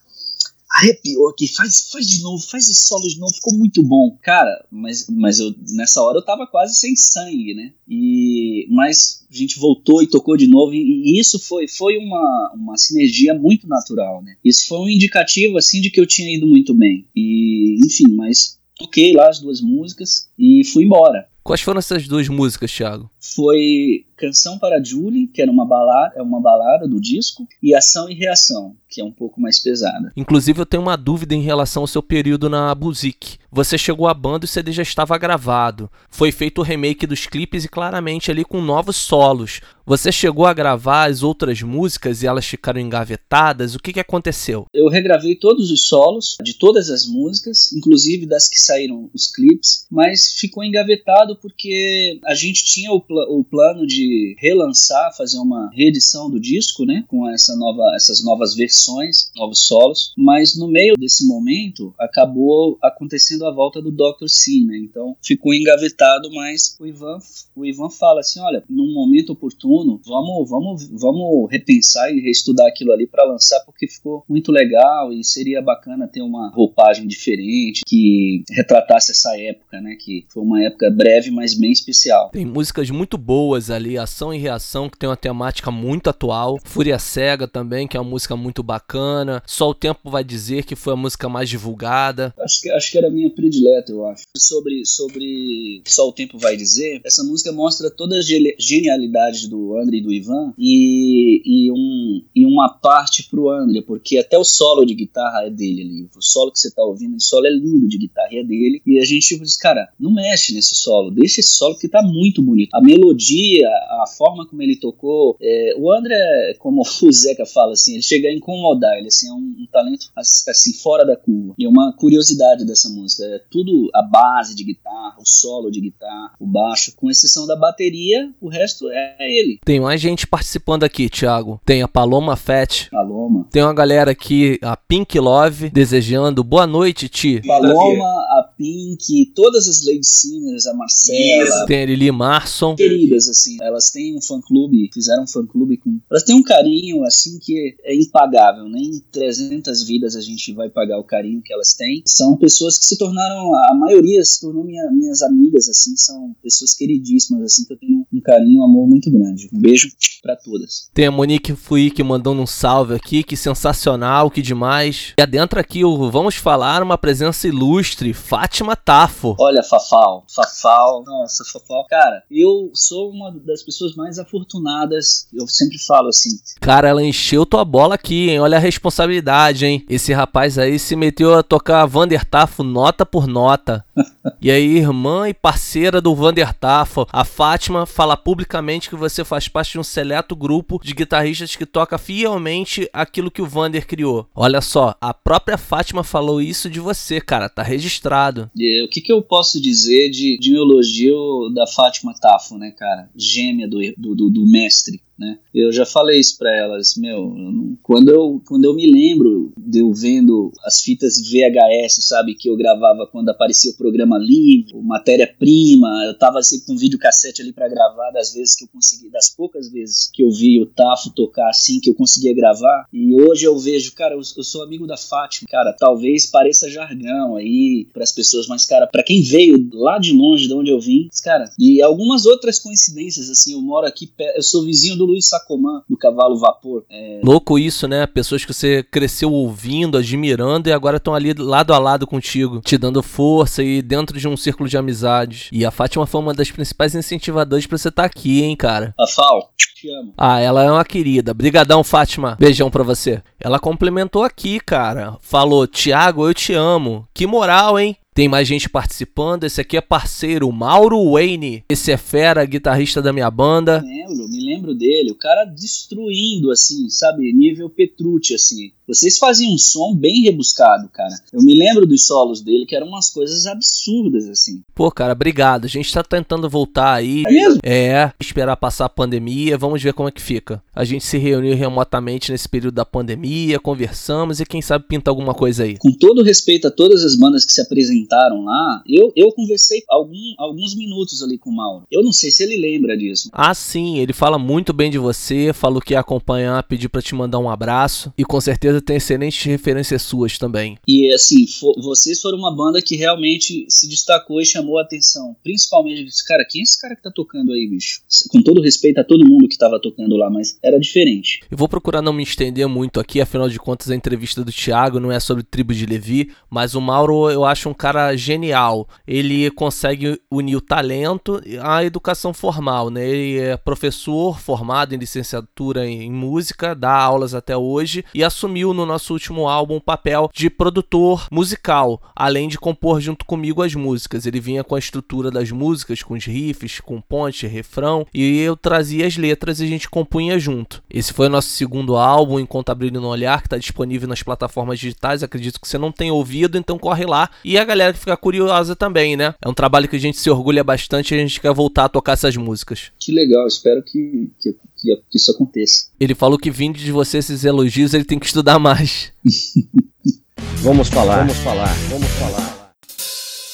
arrepiou aqui, faz, faz de novo, faz esse solo de novo, ficou muito bom. Cara, mas, mas eu, nessa hora eu tava quase sem sangue, né? E, mas a gente voltou e tocou de novo, e, e isso foi, foi uma, uma sinergia muito natural, né? Isso foi um indicativo, assim, de que eu tinha ido muito bem. E, enfim, mas toquei lá as duas músicas e fui embora. Quais foram essas duas músicas, Thiago? Foi Canção para Julie, que era uma balada, é uma balada do disco, e Ação e Reação, que é um pouco mais pesada. Inclusive, eu tenho uma dúvida em relação ao seu período na Buzik. Você chegou à banda e o CD já estava gravado. Foi feito o remake dos clipes e claramente ali com novos solos. Você chegou a gravar as outras músicas e elas ficaram engavetadas? O que, que aconteceu? Eu regravei todos os solos de todas as músicas, inclusive das que saíram os clipes, mas ficou engavetado porque a gente tinha o, pl o plano de relançar, fazer uma reedição do disco, né, com essa nova, essas novas versões, novos solos, mas no meio desse momento acabou acontecendo a volta do Dr. Sim, né? Então ficou engavetado, mas o Ivan, o Ivan fala assim, olha, num momento oportuno, vamos, vamos, vamos repensar e reestudar aquilo ali para lançar porque ficou muito legal e seria bacana ter uma roupagem diferente que retratasse essa época, né? Que foi uma época breve, mas bem especial. Tem músicas muito boas ali, Ação e Reação, que tem uma temática muito atual, Fúria Cega também, que é uma música muito bacana. Só o tempo vai dizer que foi a música mais divulgada. Acho que acho que era a minha predileta, eu acho. Sobre, sobre Só o Tempo Vai Dizer, essa música mostra toda a genialidade do André e do Ivan e, e, um, e uma parte pro André, porque até o solo de guitarra é dele ali. O solo que você tá ouvindo, o solo é lindo de guitarra e é dele. E a gente tipo, diz, cara, não mexe nesse solo, deixa esse solo que tá muito bonito. A melodia, a forma como ele tocou, é, o André, como <laughs> o Zeca fala assim, ele chega a incomodar, ele assim, é um, um talento assim, fora da curva. E uma curiosidade dessa música é tudo a base de guitarra, o solo de guitarra, o baixo, com exceção da bateria, o resto é ele. Tem mais gente participando aqui, Thiago. Tem a Paloma Fett. Paloma. Tem uma galera aqui, a Pink Love, desejando boa noite, Ti. Paloma, a Pink, todas as Lady Sinners, a Marcela. Tem a Lili Marson. Queridas, assim, elas têm um fã-clube, fizeram um fã-clube com... Elas têm um carinho, assim, que é impagável, nem em 300 vidas a gente vai pagar o carinho que elas têm. São pessoas que se tornaram, a maioria se tornou minha, minhas amigas, assim, são pessoas queridíssimas, assim, que eu tenho um carinho, um amor muito grande. Um beijo para todas. Tem a Monique Fui que mandando um salve aqui, que sensacional, que demais. E adentra aqui o Vamos Falar, uma presença ilustre, Fátima Tafo. Olha, Fafal, Fafal, nossa, Fafal, cara, eu sou uma das pessoas mais afortunadas, eu sempre falo assim. Cara, ela encheu tua bola aqui, hein? Olha a responsabilidade, hein? Esse rapaz aí se meteu a tocar Vander Tafo nota por nota. <laughs> e aí, irmã e parceira do Vander Tafo, a Fátima fala publicamente que você faz parte de um seleto grupo de guitarristas que toca fielmente aquilo que o Vander criou. Olha só, a própria Fátima falou isso de você, cara, tá registrado. E, o que, que eu posso dizer de, de um elogio da Fátima Tafo, né, cara? Gêmea do, do, do mestre. Né? Eu já falei isso para elas, meu, eu não, quando, eu, quando eu me lembro de eu vendo as fitas VHS, sabe, que eu gravava quando aparecia o programa Livro, Matéria-Prima, eu tava assim, com um videocassete ali para gravar, das vezes que eu consegui, das poucas vezes que eu vi o Tafo tocar assim, que eu conseguia gravar, e hoje eu vejo, cara, eu, eu sou amigo da Fátima, cara, talvez pareça jargão aí para as pessoas, mas, cara, para quem veio lá de longe, de onde eu vim, cara, e algumas outras coincidências, assim, eu moro aqui, eu sou vizinho do Luiz Sacomã, do Cavalo Vapor. É... Louco isso, né? Pessoas que você cresceu ouvindo, admirando e agora estão ali lado a lado contigo, te dando força e dentro de um círculo de amizades. E a Fátima foi uma das principais incentivadoras para você estar tá aqui, hein, cara? A Fal, te amo. Ah, ela é uma querida. Brigadão, Fátima. Beijão pra você. Ela complementou aqui, cara. Falou, Tiago, eu te amo. Que moral, hein? Tem mais gente participando. Esse aqui é parceiro, Mauro Wayne. Esse é fera, guitarrista da minha banda. Me lembro, me lembro dele. O cara destruindo, assim, sabe? Nível Petrucci, assim. Vocês faziam um som bem rebuscado, cara. Eu me lembro dos solos dele, que eram umas coisas absurdas, assim. Pô, cara, obrigado. A gente tá tentando voltar aí. É mesmo? É, esperar passar a pandemia. Vamos ver como é que fica. A gente se reuniu remotamente nesse período da pandemia, conversamos e quem sabe pinta alguma coisa aí. Com todo respeito a todas as bandas que se apresentaram lá, eu, eu conversei algum, alguns minutos ali com o Mauro. Eu não sei se ele lembra disso. Ah, sim, ele fala muito bem de você, falou que ia acompanhar, pediu para te mandar um abraço e com certeza tem excelentes referências suas também. E assim, for, vocês foram uma banda que realmente se destacou e chamou a atenção. Principalmente, disse, cara, quem é esse cara que tá tocando aí, bicho? Com todo respeito a todo mundo que tava tocando lá, mas era diferente. Eu vou procurar não me estender muito aqui, afinal de contas a entrevista do Thiago não é sobre tribo de Levi, mas o Mauro eu acho um cara genial. Ele consegue unir o talento à educação formal, né? Ele é professor formado em licenciatura em música, dá aulas até hoje e assumiu no nosso último álbum o papel de produtor musical, além de compor junto comigo as músicas. Ele vinha com a estrutura das músicas, com os riffs, com ponte, refrão, e eu trazia as letras e a gente compunha junto. Esse foi o nosso segundo álbum, Enquanto Brilho no Olhar, que está disponível nas plataformas digitais. Acredito que você não tenha ouvido, então corre lá. E a galera que fica curiosa também, né? É um trabalho que a gente se orgulha bastante e a gente quer voltar a tocar essas músicas. Que legal, espero que, que, que isso aconteça. Ele falou que vindo de você esses elogios, ele tem que estudar mais. <laughs> vamos falar, vamos falar, vamos falar.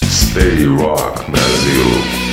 Stay Rock Brasil.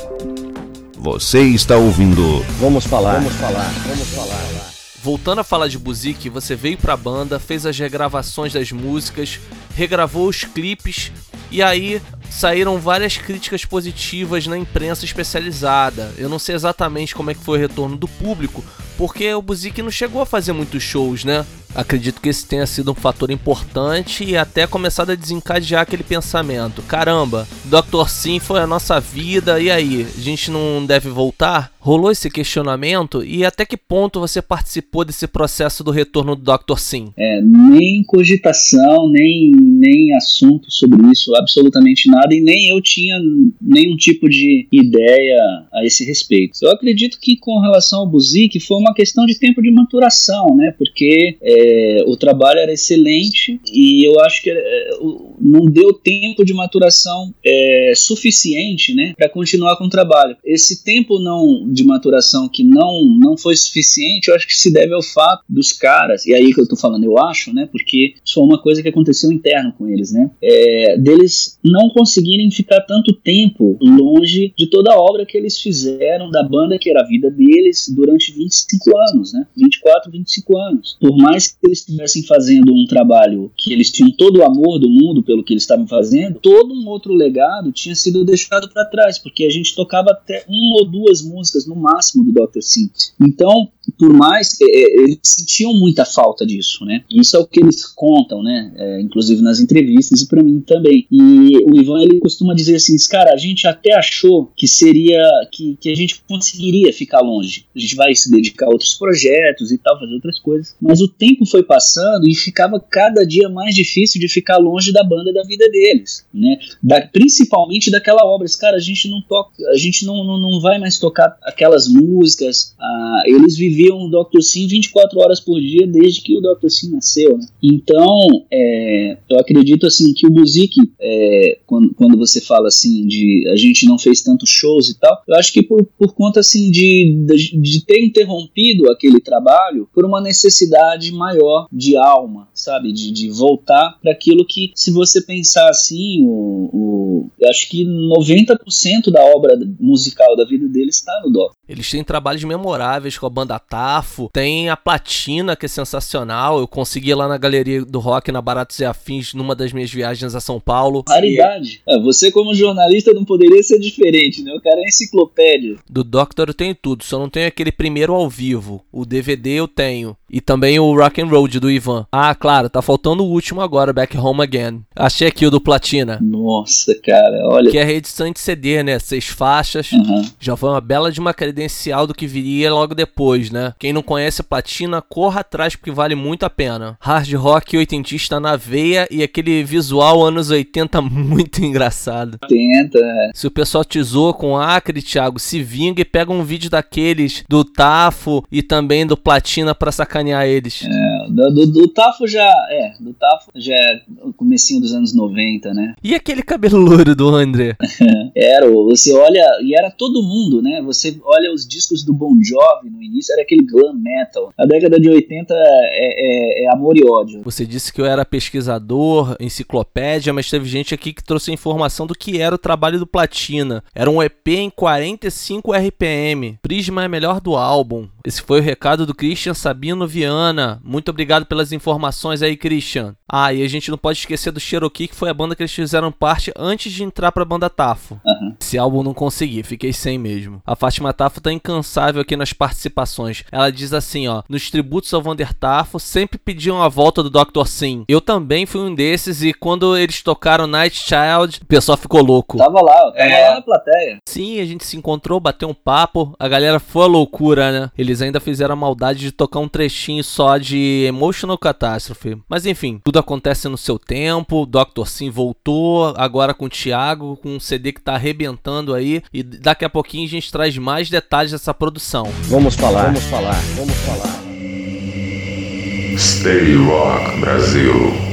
Você está ouvindo. Vamos falar. Vamos falar. Vamos falar. Voltando a falar de Buzik, você veio pra banda, fez as regravações das músicas, regravou os clipes e aí saíram várias críticas positivas na imprensa especializada. Eu não sei exatamente como é que foi o retorno do público, porque o Buzik não chegou a fazer muitos shows, né? Acredito que esse tenha sido um fator importante e até começado a desencadear aquele pensamento. Caramba, Dr. Sim foi a nossa vida, e aí? A gente não deve voltar? Rolou esse questionamento e até que ponto você participou desse processo do retorno do Dr. Sim? É, nem cogitação, nem, nem assunto sobre isso, absolutamente nada, e nem eu tinha nenhum tipo de ideia a esse respeito. Eu acredito que com relação ao Buzik foi uma questão de tempo de maturação, né? Porque é, o trabalho era excelente e eu acho que é, não deu tempo de maturação é, suficiente, né, para continuar com o trabalho. Esse tempo não de maturação que não não foi suficiente, eu acho que se deve ao fato dos caras e aí que eu tô falando, eu acho, né, porque isso foi uma coisa que aconteceu interno com eles, né, é, deles não conseguirem ficar tanto tempo longe de toda a obra que eles fizeram da banda que era a vida deles durante 25 anos, né, 24, 25 anos. Por mais que eles estivessem fazendo um trabalho que eles tinham todo o amor do mundo pelo que eles estavam fazendo, todo um outro legado tinha sido deixado para trás, porque a gente tocava até uma ou duas músicas no máximo do Dr. Sim. Então, por mais é, é, eles sentiam muita falta disso, né? Isso é o que eles contam, né? É, inclusive nas entrevistas e para mim também. E o Ivan ele costuma dizer assim, cara, a gente até achou que seria que, que a gente conseguiria ficar longe. A gente vai se dedicar a outros projetos e tal, fazer outras coisas. Mas o tempo foi passando e ficava cada dia mais difícil de ficar longe da banda da vida deles, né? Da, principalmente daquela obra. Cara, a gente não toca, a gente não, não, não vai mais tocar aquelas músicas. Ah, eles viviam viviam o Dr. Sim 24 horas por dia desde que o Dr. Sim nasceu, né? Então, é, eu acredito assim que o Buzik, é, quando, quando você fala assim de a gente não fez tantos shows e tal, eu acho que por, por conta assim de, de, de ter interrompido aquele trabalho por uma necessidade maior de alma, sabe? De, de voltar para aquilo que, se você pensar assim, o, o, eu acho que 90% da obra musical da vida dele está no Dó. Eles têm trabalhos memoráveis com a banda Tafo, tem a Platina, que é sensacional. Eu consegui lá na Galeria do Rock, na Baratos e Afins, numa das minhas viagens a São Paulo. Raridade. É, você, como jornalista, não poderia ser diferente, né? O cara é enciclopédia. Do Doctor eu tenho tudo, só não tenho aquele primeiro ao vivo. O DVD eu tenho. E também o Rock and Road do Ivan. Ah, claro, tá faltando o último agora, Back Home Again. Achei aqui o do Platina. Nossa, cara, olha. Que é reedição de CD, né? Seis faixas. Uhum. Já foi uma bela de uma credencial do que viria logo depois, né? Quem não conhece Platina, corra atrás porque vale muito a pena. Hard rock oitentista na veia e aquele visual anos 80 <laughs> muito engraçado. 80, é. Se o pessoal te zoa com Acre, Thiago, se vinga e pega um vídeo daqueles do Tafo e também do Platina pra sacanear eles. É, do, do, do Tafo já. É, do Tafo já é o comecinho dos anos 90, né? E aquele cabelo louro do André? <laughs> era, você olha. E era todo mundo, né? Você olha os discos do Bon Jovi no início, era aquele glam metal. A década de 80 é, é, é amor e ódio. Você disse que eu era pesquisador, enciclopédia, mas teve gente aqui que trouxe a informação do que era o trabalho do Platina. Era um EP em 45 RPM. Prisma é melhor do álbum. Esse foi o recado do Christian Sabino Viana. Muito obrigado pelas informações aí, Christian. Ah, e a gente não pode esquecer do Cherokee, que foi a banda que eles fizeram parte antes de entrar pra banda Tafo. Uhum. Esse álbum não consegui, fiquei sem mesmo. A Fátima Tafo tá incansável aqui nas participações. Ela diz assim, ó: "Nos tributos ao Vander Tafo sempre pediam a volta do Dr. Sim. Eu também fui um desses e quando eles tocaram Night Child, o pessoal ficou louco. Tava lá, tava é. lá na plateia. Sim, a gente se encontrou, bateu um papo, a galera foi a loucura, né? Eles ainda fizeram a maldade de tocar um trechinho trechinho só de Emotional Catastrophe. Mas enfim, tudo acontece no seu tempo. Dr. Sim voltou agora com o Thiago, com um CD que tá arrebentando aí. E daqui a pouquinho a gente traz mais detalhes dessa produção. Vamos falar, vamos falar, vamos falar. Stay Rock Brasil.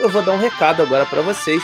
Eu vou dar um recado agora para vocês.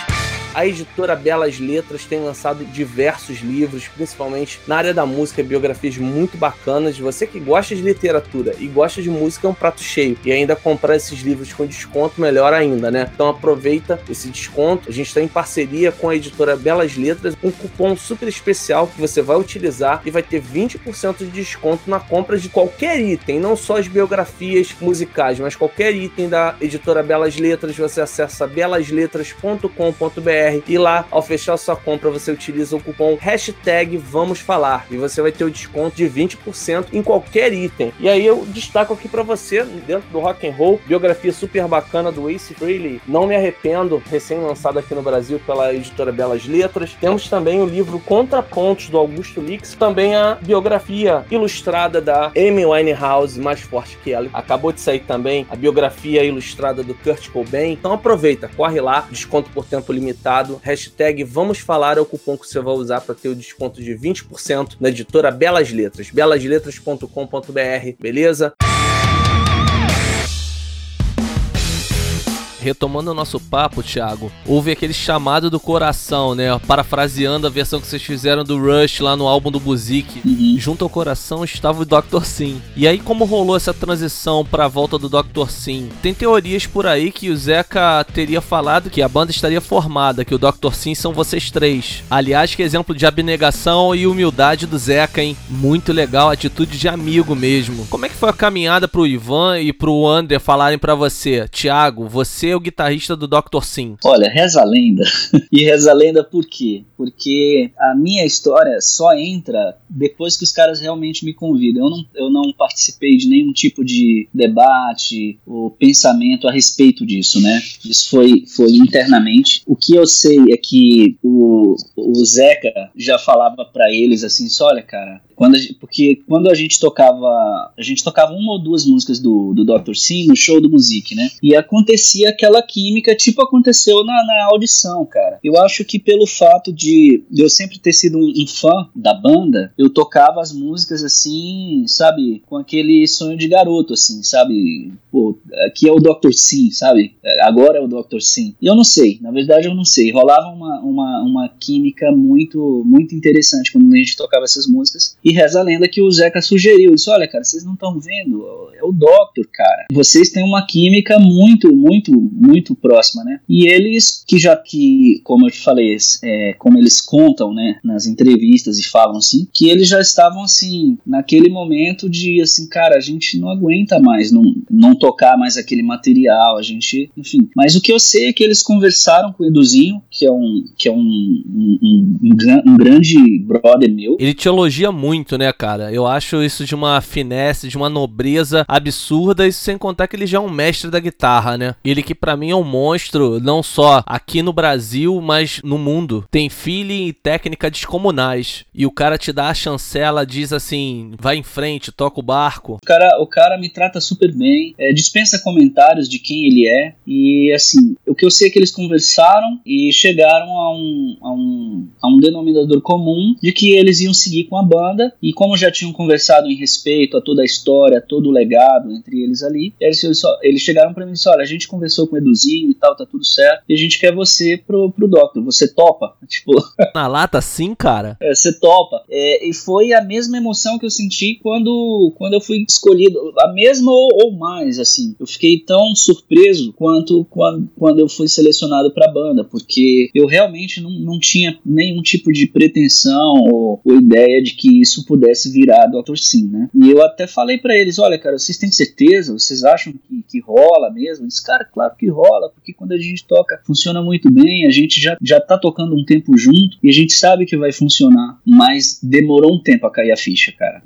A editora Belas Letras tem lançado diversos livros, principalmente na área da música, biografias muito bacanas. Você que gosta de literatura e gosta de música é um prato cheio. E ainda comprar esses livros com desconto, melhor ainda, né? Então aproveita esse desconto. A gente está em parceria com a editora Belas Letras, um cupom super especial que você vai utilizar e vai ter 20% de desconto na compra de qualquer item, não só as biografias musicais, mas qualquer item da editora Belas Letras. Você acessa belasletras.com.br e lá, ao fechar sua compra, você utiliza o cupom hashtag Vamos Falar e você vai ter o desconto de 20% em qualquer item. E aí eu destaco aqui para você, dentro do rock and roll, biografia super bacana do Ace Frehley, Não Me Arrependo, recém-lançado aqui no Brasil pela editora Belas Letras. Temos também o livro Contrapontos do Augusto Lix, também a biografia ilustrada da Amy Winehouse, mais forte que ela. Acabou de sair também a biografia ilustrada do Kurt Cobain. Então aproveita, corre lá, desconto por tempo limitado. Hashtag Vamos Falar é o cupom que você vai usar para ter o desconto de 20% na editora Belas Letras, belasletras.com.br, beleza? Retomando o nosso papo, Thiago, houve aquele chamado do coração, né? Parafraseando a versão que vocês fizeram do Rush lá no álbum do Buzik. Uhum. Junto ao coração estava o Dr. Sim. E aí, como rolou essa transição para a volta do Dr. Sim? Tem teorias por aí que o Zeca teria falado que a banda estaria formada, que o Dr. Sim são vocês três. Aliás, que exemplo de abnegação e humildade do Zeca, hein? Muito legal, atitude de amigo mesmo. Como é que foi a caminhada pro Ivan e pro André falarem para você? Thiago, você o guitarrista do Dr. Sim? Olha, reza a lenda. <laughs> e reza a lenda por quê? Porque a minha história só entra depois que os caras realmente me convidam. Eu não, eu não participei de nenhum tipo de debate ou pensamento a respeito disso, né? Isso foi, foi internamente. O que eu sei é que o, o Zeca já falava para eles assim: olha, cara, quando gente, porque quando a gente tocava, a gente tocava uma ou duas músicas do, do Dr. Sim no show do Music, né? E acontecia aquela química, tipo aconteceu na, na audição, cara. Eu acho que pelo fato de, eu sempre ter sido um, um, fã da banda, eu tocava as músicas assim, sabe, com aquele sonho de garoto, assim, sabe? Pô, aqui é o Dr. Sim, sabe? Agora é o Dr. Sim. E eu não sei, na verdade eu não sei. Rolava uma, uma, uma química muito, muito interessante quando a gente tocava essas músicas. E reza a lenda que o Zeca sugeriu. Disse: Olha, cara, vocês não estão vendo, é o Doctor, cara. Vocês têm uma química muito, muito, muito próxima, né? E eles, que já que, como eu te falei, é, como eles contam, né, nas entrevistas e falam assim, que eles já estavam assim, naquele momento de assim, cara, a gente não aguenta mais não, não tocar mais aquele material, a gente, enfim. Mas o que eu sei é que eles conversaram com o Eduzinho, que é um, que é um, um, um, um grande brother meu. Ele te elogia muito muito, né, cara? Eu acho isso de uma finesse, de uma nobreza absurda, e sem contar que ele já é um mestre da guitarra, né? Ele que para mim é um monstro, não só aqui no Brasil, mas no mundo. Tem feeling e técnica descomunais. E o cara te dá a chancela, diz assim: vai em frente, toca o barco. O cara, o cara me trata super bem, é, dispensa comentários de quem ele é. E assim, o que eu sei é que eles conversaram e chegaram a um, a um, a um denominador comum de que eles iam seguir com a banda e como já tinham conversado em respeito a toda a história, todo o legado entre eles ali, eles, eles chegaram para mim e disseram: olha, a gente conversou com o Eduzinho e tal, tá tudo certo, e a gente quer você pro, pro Doctor, você topa? <laughs> Tipo. Na lata, sim, cara? É, você topa. É, e foi a mesma emoção que eu senti quando, quando eu fui escolhido, a mesma ou, ou mais, assim. Eu fiquei tão surpreso quanto quando, quando eu fui selecionado pra banda, porque eu realmente não, não tinha nenhum tipo de pretensão ou, ou ideia de que isso isso pudesse virar Dr. Sim, né? E eu até falei para eles, olha, cara, vocês têm certeza? Vocês acham que, que rola mesmo? Eles, cara, claro que rola, porque quando a gente toca, funciona muito bem, a gente já, já tá tocando um tempo junto e a gente sabe que vai funcionar, mas demorou um tempo a cair a ficha, cara.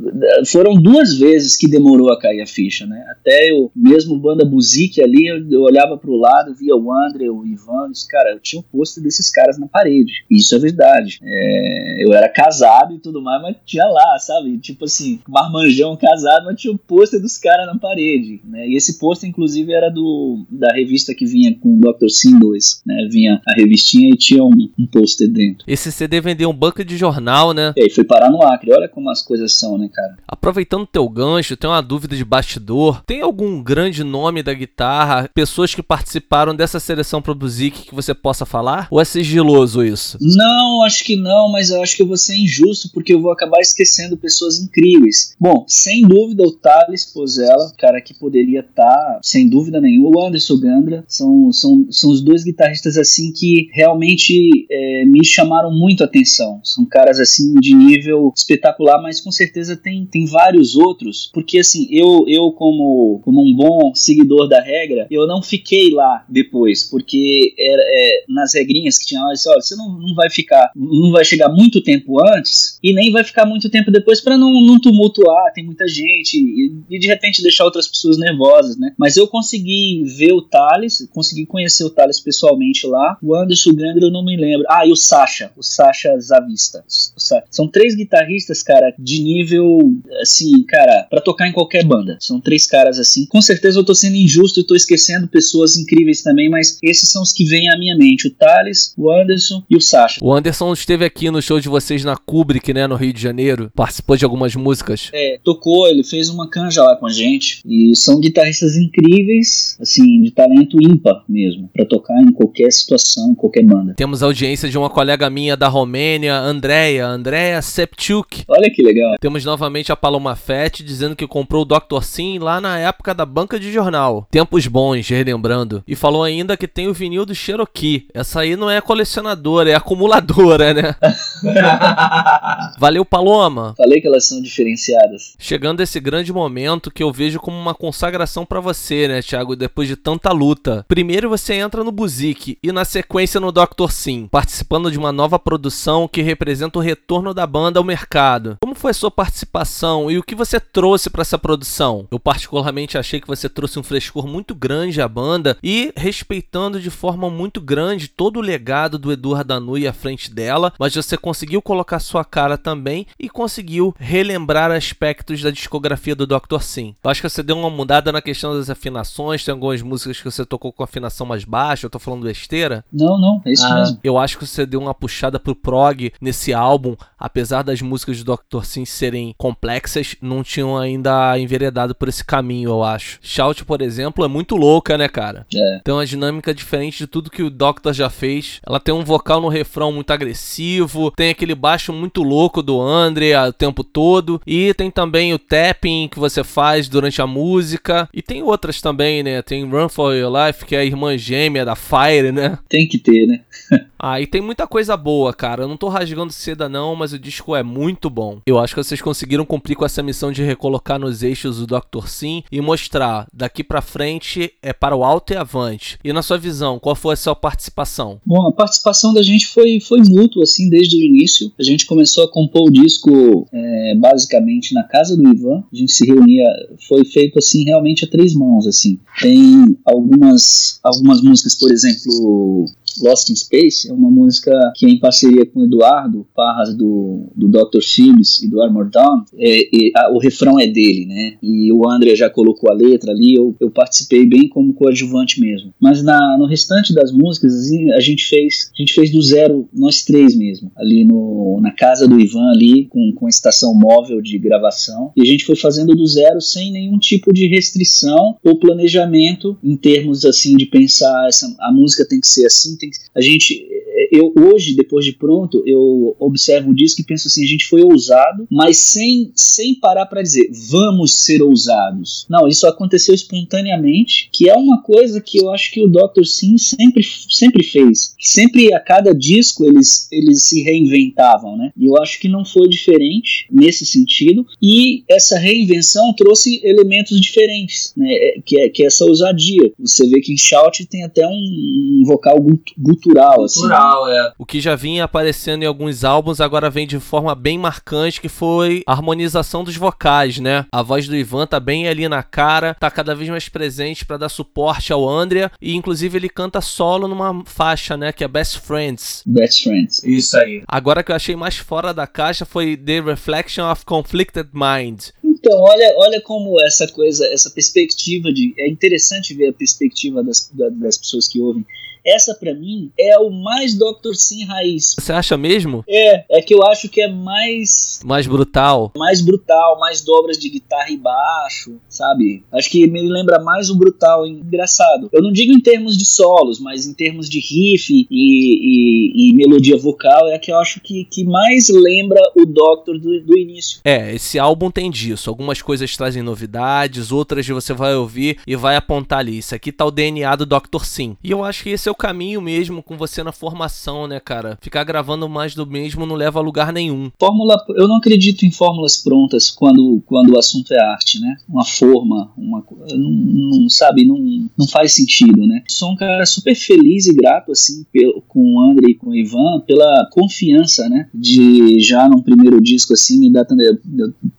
Foram duas vezes que demorou a cair a ficha, né? Até eu, mesmo banda Buzik ali, eu, eu olhava pro lado, via o André, o Ivan, disse, cara, eu tinha um pôster desses caras na parede. Isso é verdade. É, eu era casado e tudo mais, mas tinha lá lá, sabe? Tipo assim, marmanjão casado, mas tinha o um pôster dos caras na parede, né? E esse pôster, inclusive, era do da revista que vinha com o Dr. Sim 2, né? Vinha a revistinha e tinha um, um pôster dentro. Esse CD vendeu um banco de jornal, né? E aí foi parar no Acre. Olha como as coisas são, né, cara? Aproveitando teu gancho, tem uma dúvida de bastidor. Tem algum grande nome da guitarra, pessoas que participaram dessa seleção pro Buzik que você possa falar? Ou é sigiloso isso? Não, acho que não, mas eu acho que eu vou ser injusto porque eu vou acabar esquecendo sendo pessoas incríveis. Bom, sem dúvida o Thales Pozella, cara que poderia estar tá sem dúvida nenhuma. O Anderson Gandra são, são, são os dois guitarristas assim que realmente é, me chamaram muito a atenção. São caras assim de nível espetacular, mas com certeza tem, tem vários outros, porque assim, eu, eu como, como um bom seguidor da regra, eu não fiquei lá depois, porque era, é, nas regrinhas que tinha lá, olha, você não, não vai ficar, não vai chegar muito tempo antes e nem vai ficar muito tempo depois para não, não tumultuar, tem muita gente e, e, de repente deixar outras pessoas nervosas, né? Mas eu consegui ver o Thales, consegui conhecer o Thales pessoalmente lá. O Anderson Granger eu não me lembro. Ah, e o Sasha, o Sasha Zavista. São três guitarristas, cara, de nível assim, cara, para tocar em qualquer banda. São três caras assim. Com certeza eu tô sendo injusto e tô esquecendo pessoas incríveis também, mas esses são os que vêm à minha mente: o Thales, o Anderson e o Sasha. O Anderson esteve aqui no show de vocês na Kubrick, né, no Rio de Janeiro. Participou de algumas músicas. É, tocou, ele fez uma canja lá com a gente. E são guitarristas incríveis, assim, de talento ímpar mesmo, para tocar em qualquer situação, em qualquer banda. Temos a audiência de uma colega minha da Romênia, Andrea, Andrea Sepchuk. Olha que legal. Temos novamente a Paloma Fett dizendo que comprou o Dr. Sim lá na época da banca de jornal. Tempos bons, relembrando. E falou ainda que tem o vinil do Cherokee. Essa aí não é colecionadora, é acumuladora, né? <laughs> Valeu, Paloma. Falei que elas são diferenciadas. Chegando esse grande momento que eu vejo como uma consagração para você, né, Thiago, depois de tanta luta. Primeiro você entra no Buzik e na sequência no Dr. Sim, participando de uma nova produção que representa o retorno da banda ao mercado. Como foi a sua participação e o que você trouxe para essa produção? Eu particularmente achei que você trouxe um frescor muito grande à banda e respeitando de forma muito grande todo o legado do Edu Radanui à frente dela, mas você conseguiu colocar sua cara também e conseguiu relembrar aspectos da discografia do Dr. Sim. Eu acho que você deu uma mudada na questão das afinações, tem algumas músicas que você tocou com afinação mais baixa, eu tô falando besteira? Não, não, é isso ah, mesmo. Eu acho que você deu uma puxada pro prog nesse álbum, apesar das músicas do Dr. Sim serem complexas, não tinham ainda enveredado por esse caminho, eu acho. Shout, por exemplo, é muito louca, né, cara? É. Tem uma dinâmica diferente de tudo que o Doctor já fez. Ela tem um vocal no refrão muito agressivo, tem aquele baixo muito louco do O tempo todo, e tem também o tapping que você faz durante a música, e tem outras também, né? Tem Run for Your Life, que é a irmã gêmea da Fire, né? Tem que ter, né? <laughs> ah, e tem muita coisa boa, cara. Eu não tô rasgando seda, não, mas o disco é muito bom. Eu acho que vocês conseguiram cumprir com essa missão de recolocar nos eixos o Dr. Sim e mostrar daqui para frente é para o alto e avante. E na sua visão, qual foi a sua participação? Bom, a participação da gente foi, foi mútua, assim, desde o início. A gente começou a compor o disco é, basicamente na casa do Ivan. A gente se reunia, foi feito assim realmente a três mãos, assim. Tem algumas, algumas músicas, por exemplo, Lost in Space é uma música que é em parceria com o Eduardo Parras do, do Dr. Phillips e do Armor Down. É, a, o refrão é dele, né? E o André já colocou a letra ali, eu, eu participei bem como coadjuvante mesmo. Mas na, no restante das músicas, assim, a gente fez a gente fez do zero, nós três mesmo, ali no, na casa do Ivan ali, com, com estação móvel de gravação. E a gente foi fazendo do zero sem nenhum tipo de restrição ou planejamento em termos assim de pensar essa, a música tem que ser assim, tem que, a gente eu hoje depois de pronto eu observo o disco e penso assim a gente foi ousado mas sem sem parar para dizer vamos ser ousados. Não isso aconteceu espontaneamente que é uma coisa que eu acho que o Dr. Sim sempre sempre fez. Sempre a cada disco eles eles se reinventavam né? E eu acho que não foi diferente nesse sentido. E essa reinvenção trouxe elementos diferentes né? Que é que é essa ousadia. Você vê que em Shout tem até um, um vocal gutural, assim. Gutural, é. O que já vinha aparecendo em alguns álbuns agora vem de forma bem marcante, que foi a harmonização dos vocais, né? A voz do Ivan tá bem ali na cara, tá cada vez mais presente para dar suporte ao Andrea e inclusive ele canta solo numa faixa, né, que é Best Friends. Best Friends. Isso aí. Agora que eu achei mais fora da caixa foi The Reflection of Conflicted Mind. Então, olha, olha como essa coisa, essa perspectiva de. É interessante ver a perspectiva das, das pessoas que ouvem essa para mim é o mais Dr. Sim raiz. Você acha mesmo? É, é que eu acho que é mais mais brutal, mais brutal, mais dobras de guitarra e baixo, sabe? Acho que me lembra mais o brutal, engraçado. Eu não digo em termos de solos, mas em termos de riff e, e, e melodia vocal é a que eu acho que, que mais lembra o Doctor do, do início. É, esse álbum tem disso. Algumas coisas trazem novidades, outras você vai ouvir e vai apontar ali. Isso aqui tá o DNA do Dr. Sim. E eu acho que esse o caminho mesmo com você na formação, né, cara? Ficar gravando mais do mesmo não leva a lugar nenhum. Fórmula, eu não acredito em fórmulas prontas quando, quando o assunto é arte, né? Uma forma, uma não, não sabe, não, não faz sentido, né? Sou um cara super feliz e grato assim pelo, com o André e com o Ivan pela confiança, né? De já no primeiro disco assim me dar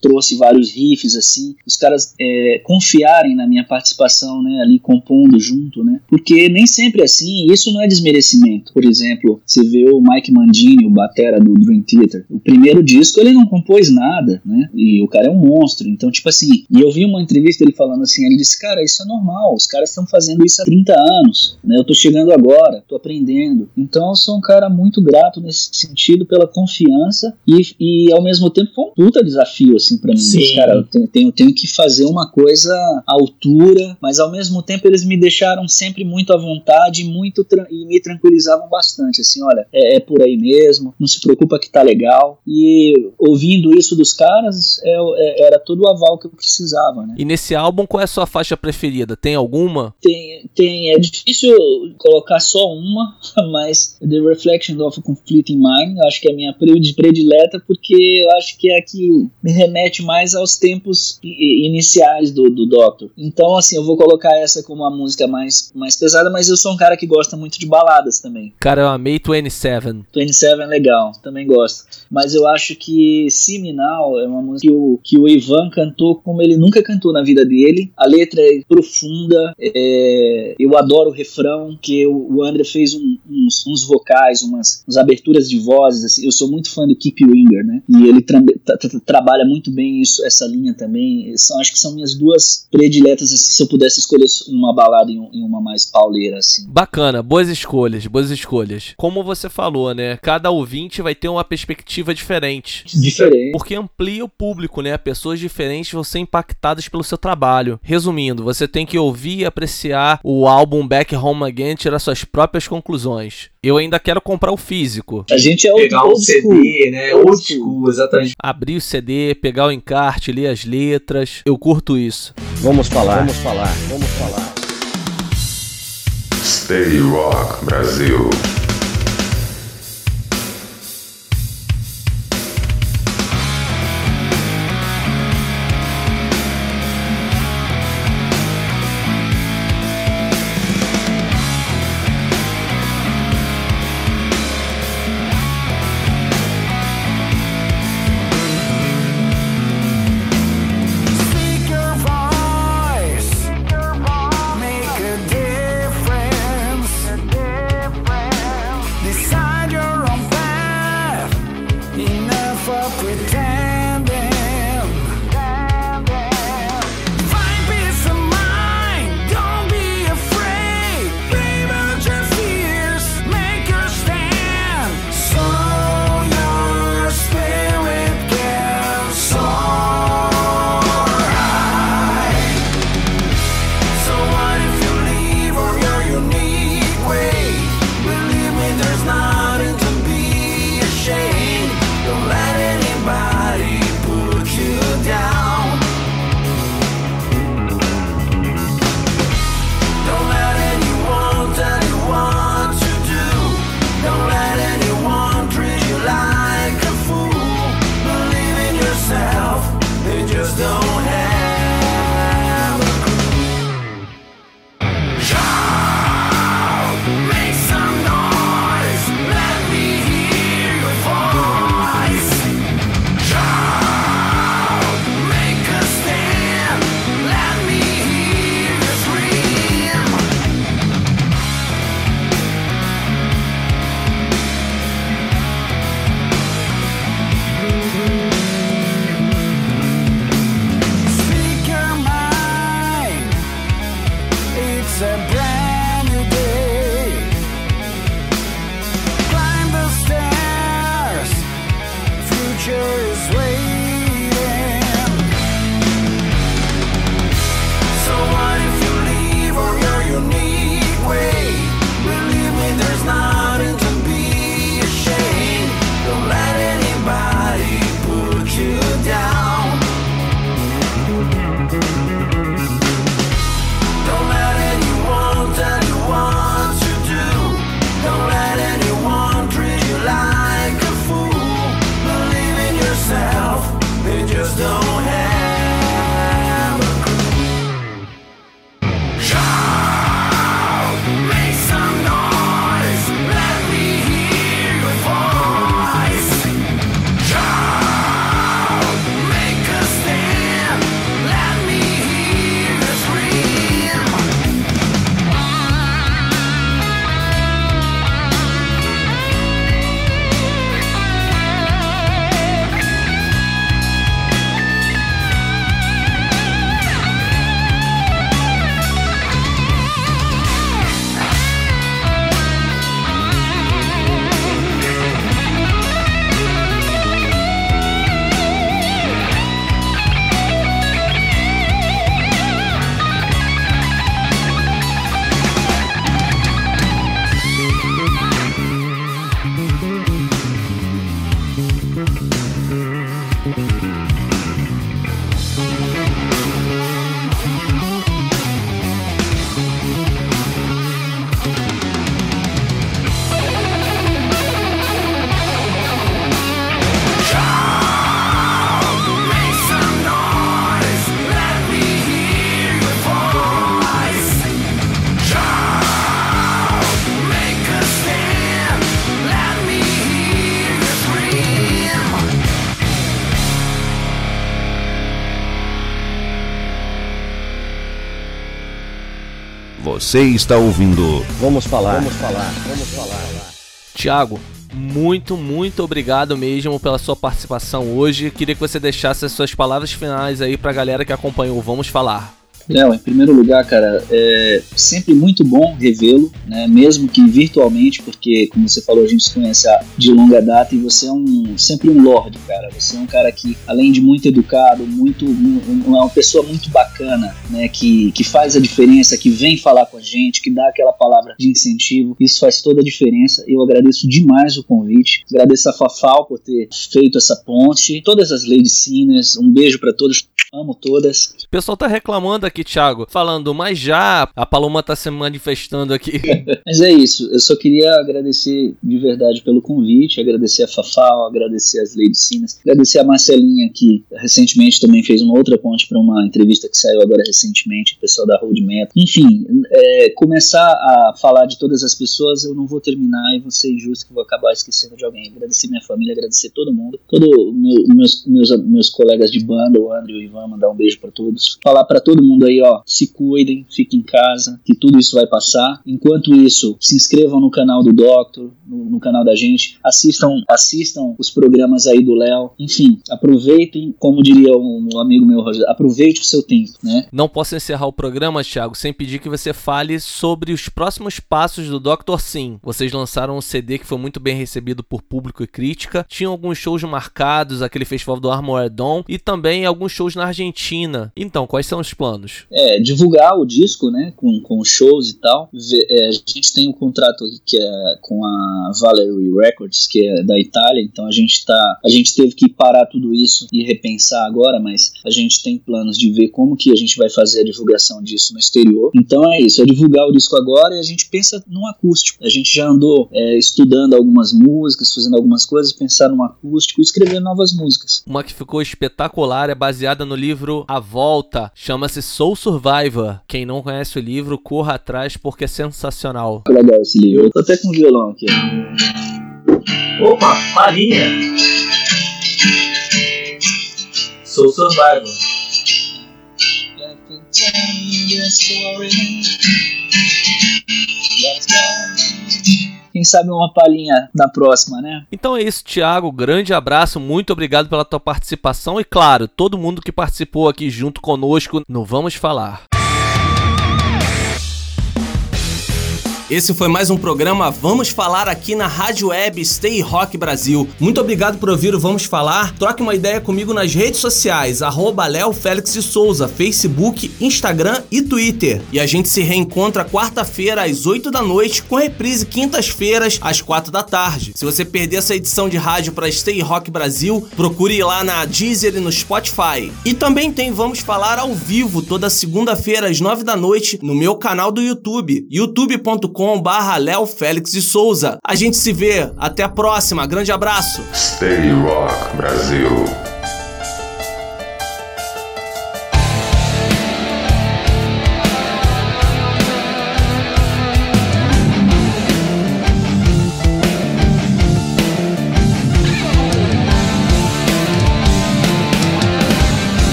trouxe vários riffs assim, os caras é, confiarem na minha participação, né? Ali compondo junto, né? Porque nem sempre é assim. Isso não é desmerecimento. Por exemplo, você vê o Mike Mandini, o batera do Dream Theater. O primeiro disco ele não compôs nada, né? E o cara é um monstro. Então, tipo assim, e eu vi uma entrevista ele falando assim, ele disse, cara, isso é normal. Os caras estão fazendo isso há 30 anos, né? Eu tô chegando agora, tô aprendendo. Então, eu sou um cara muito grato nesse sentido pela confiança e, e ao mesmo tempo foi um puta desafio assim para mim. Sim. Cara, eu tenho, tenho, tenho que fazer uma coisa à altura, mas ao mesmo tempo eles me deixaram sempre muito à vontade muito e me tranquilizavam bastante. Assim, olha, é, é, por aí mesmo, não se preocupa que tá legal. E ouvindo isso dos caras, é, é, era todo o aval que eu precisava, né? E nesse álbum, qual é a sua faixa preferida? Tem alguma? Tem, tem é difícil colocar só uma, <laughs> mas The Reflection of a Conflicting Mind, acho que é a minha predileta, porque eu acho que é a que me remete mais aos tempos iniciais do, do Doctor. Então, assim, eu vou colocar essa como a música mais, mais pesada, mas eu sou um cara que gosta muito de baladas também. Cara, eu amei 27. 27 é legal, também gosto. Mas eu acho que Siminal é uma música que o, que o Ivan cantou como ele nunca cantou na vida dele. A letra é profunda, é, eu adoro o refrão, que o, o André fez um, uns, uns, vocais, umas, umas aberturas de vozes. Assim. Eu sou muito fã do Keep Winger, né? E ele tra tra tra trabalha muito bem isso, essa linha também. São, acho que são minhas duas prediletas, assim, se eu pudesse escolher uma balada e, um, e uma mais pauleira, assim. Bacana, boas escolhas, boas escolhas. Como você falou, né? Cada ouvinte vai ter uma perspectiva diferente. Diferente. Porque amplia o público, né? Pessoas diferentes vão ser impactadas pelo seu trabalho. Resumindo, você tem que ouvir e apreciar o álbum Back Home Again e tirar suas próprias conclusões. Eu ainda quero comprar o físico. A gente é Pegar o um CD, né? Old school, exatamente. Abrir o CD, pegar o encarte, ler as letras. Eu curto isso. Vamos falar, vamos falar, vamos falar. Stay Rock Brasil. Você está ouvindo. Vamos falar. Vamos falar. Vamos falar. Tiago, muito, muito obrigado mesmo pela sua participação hoje. Queria que você deixasse as suas palavras finais aí pra galera que acompanhou. Vamos falar. Léo, em primeiro lugar, cara, é sempre muito bom revê-lo, né? mesmo que virtualmente, porque, como você falou, a gente se conhece de longa data e você é um sempre um lord, cara. Você é um cara que, além de muito educado, muito um- é uma pessoa muito bacana, né? Que, que faz a diferença, que vem falar com a gente, que dá aquela palavra de incentivo. Isso faz toda a diferença. Eu agradeço demais o convite. Agradeço a Fafal por ter feito essa ponte. Todas as Lady Sinners, um beijo pra todos. Amo todas. O pessoal tá reclamando aqui, Thiago, falando, mas já a Paloma tá se manifestando aqui. <laughs> Mas é isso, eu só queria agradecer de verdade pelo convite, agradecer a Fafal, agradecer as Lady Sinas, agradecer a Marcelinha que recentemente também fez uma outra ponte para uma entrevista que saiu agora recentemente, o pessoal da Road Metal. Enfim, é, começar a falar de todas as pessoas, eu não vou terminar e vou ser injusto que vou acabar esquecendo de alguém. Agradecer minha família, agradecer todo mundo, todos meu, meus, meus, meus colegas de banda, o André e o Ivan, mandar um beijo para todos. Falar para todo mundo aí, ó, se cuidem, fiquem em casa, que tudo isso vai passar. Enquanto isso, se inscrevam no canal do Doctor, no, no canal da gente, assistam, assistam os programas aí do Léo. Enfim, aproveitem, como diria um amigo meu, Roger, aproveite o seu tempo, né? Não posso encerrar o programa, Thiago, sem pedir que você fale sobre os próximos passos do Dr. Sim. Vocês lançaram um CD que foi muito bem recebido por público e crítica. Tinham alguns shows marcados, aquele festival do Armored Dawn, e também alguns shows na Argentina. Então, quais são os planos? É, divulgar o disco, né, com, com shows e tal. É, a gente tem um contrato aqui que é com a Valerie Records, que é da Itália, então a gente tá, a gente teve que parar tudo isso e repensar agora, mas a gente tem planos de ver como que a gente vai fazer a divulgação disso no exterior. Então é isso, é divulgar o disco agora e a gente pensa num acústico. A gente já andou é, estudando algumas músicas, fazendo algumas coisas, pensar num acústico e escrever novas músicas. Uma que ficou espetacular é baseada no livro A Volta, chama-se Soul Survivor. Quem não conhece o livro, corra atrás porque é sensacional. Legal esse livro. Eu tô até com violão aqui. Opa, palhinha! Sou Survivor. Quem sabe uma palhinha na próxima, né? Então é isso, Thiago. Grande abraço, muito obrigado pela tua participação e, claro, todo mundo que participou aqui junto conosco no Vamos Falar. Esse foi mais um programa Vamos Falar aqui na Rádio Web Stay Rock Brasil. Muito obrigado por ouvir o Vamos Falar. Troque uma ideia comigo nas redes sociais, arroba Léo Félix de Souza, Facebook, Instagram e Twitter. E a gente se reencontra quarta-feira às 8 da noite, com reprise quintas-feiras às 4 da tarde. Se você perder essa edição de rádio para Stay Rock Brasil, procure ir lá na Deezer e no Spotify. E também tem Vamos Falar ao vivo toda segunda-feira às 9 da noite no meu canal do YouTube, youtube.com barra Léo Félix de Souza. A gente se vê, até a próxima, grande abraço! Stay Rock Brasil.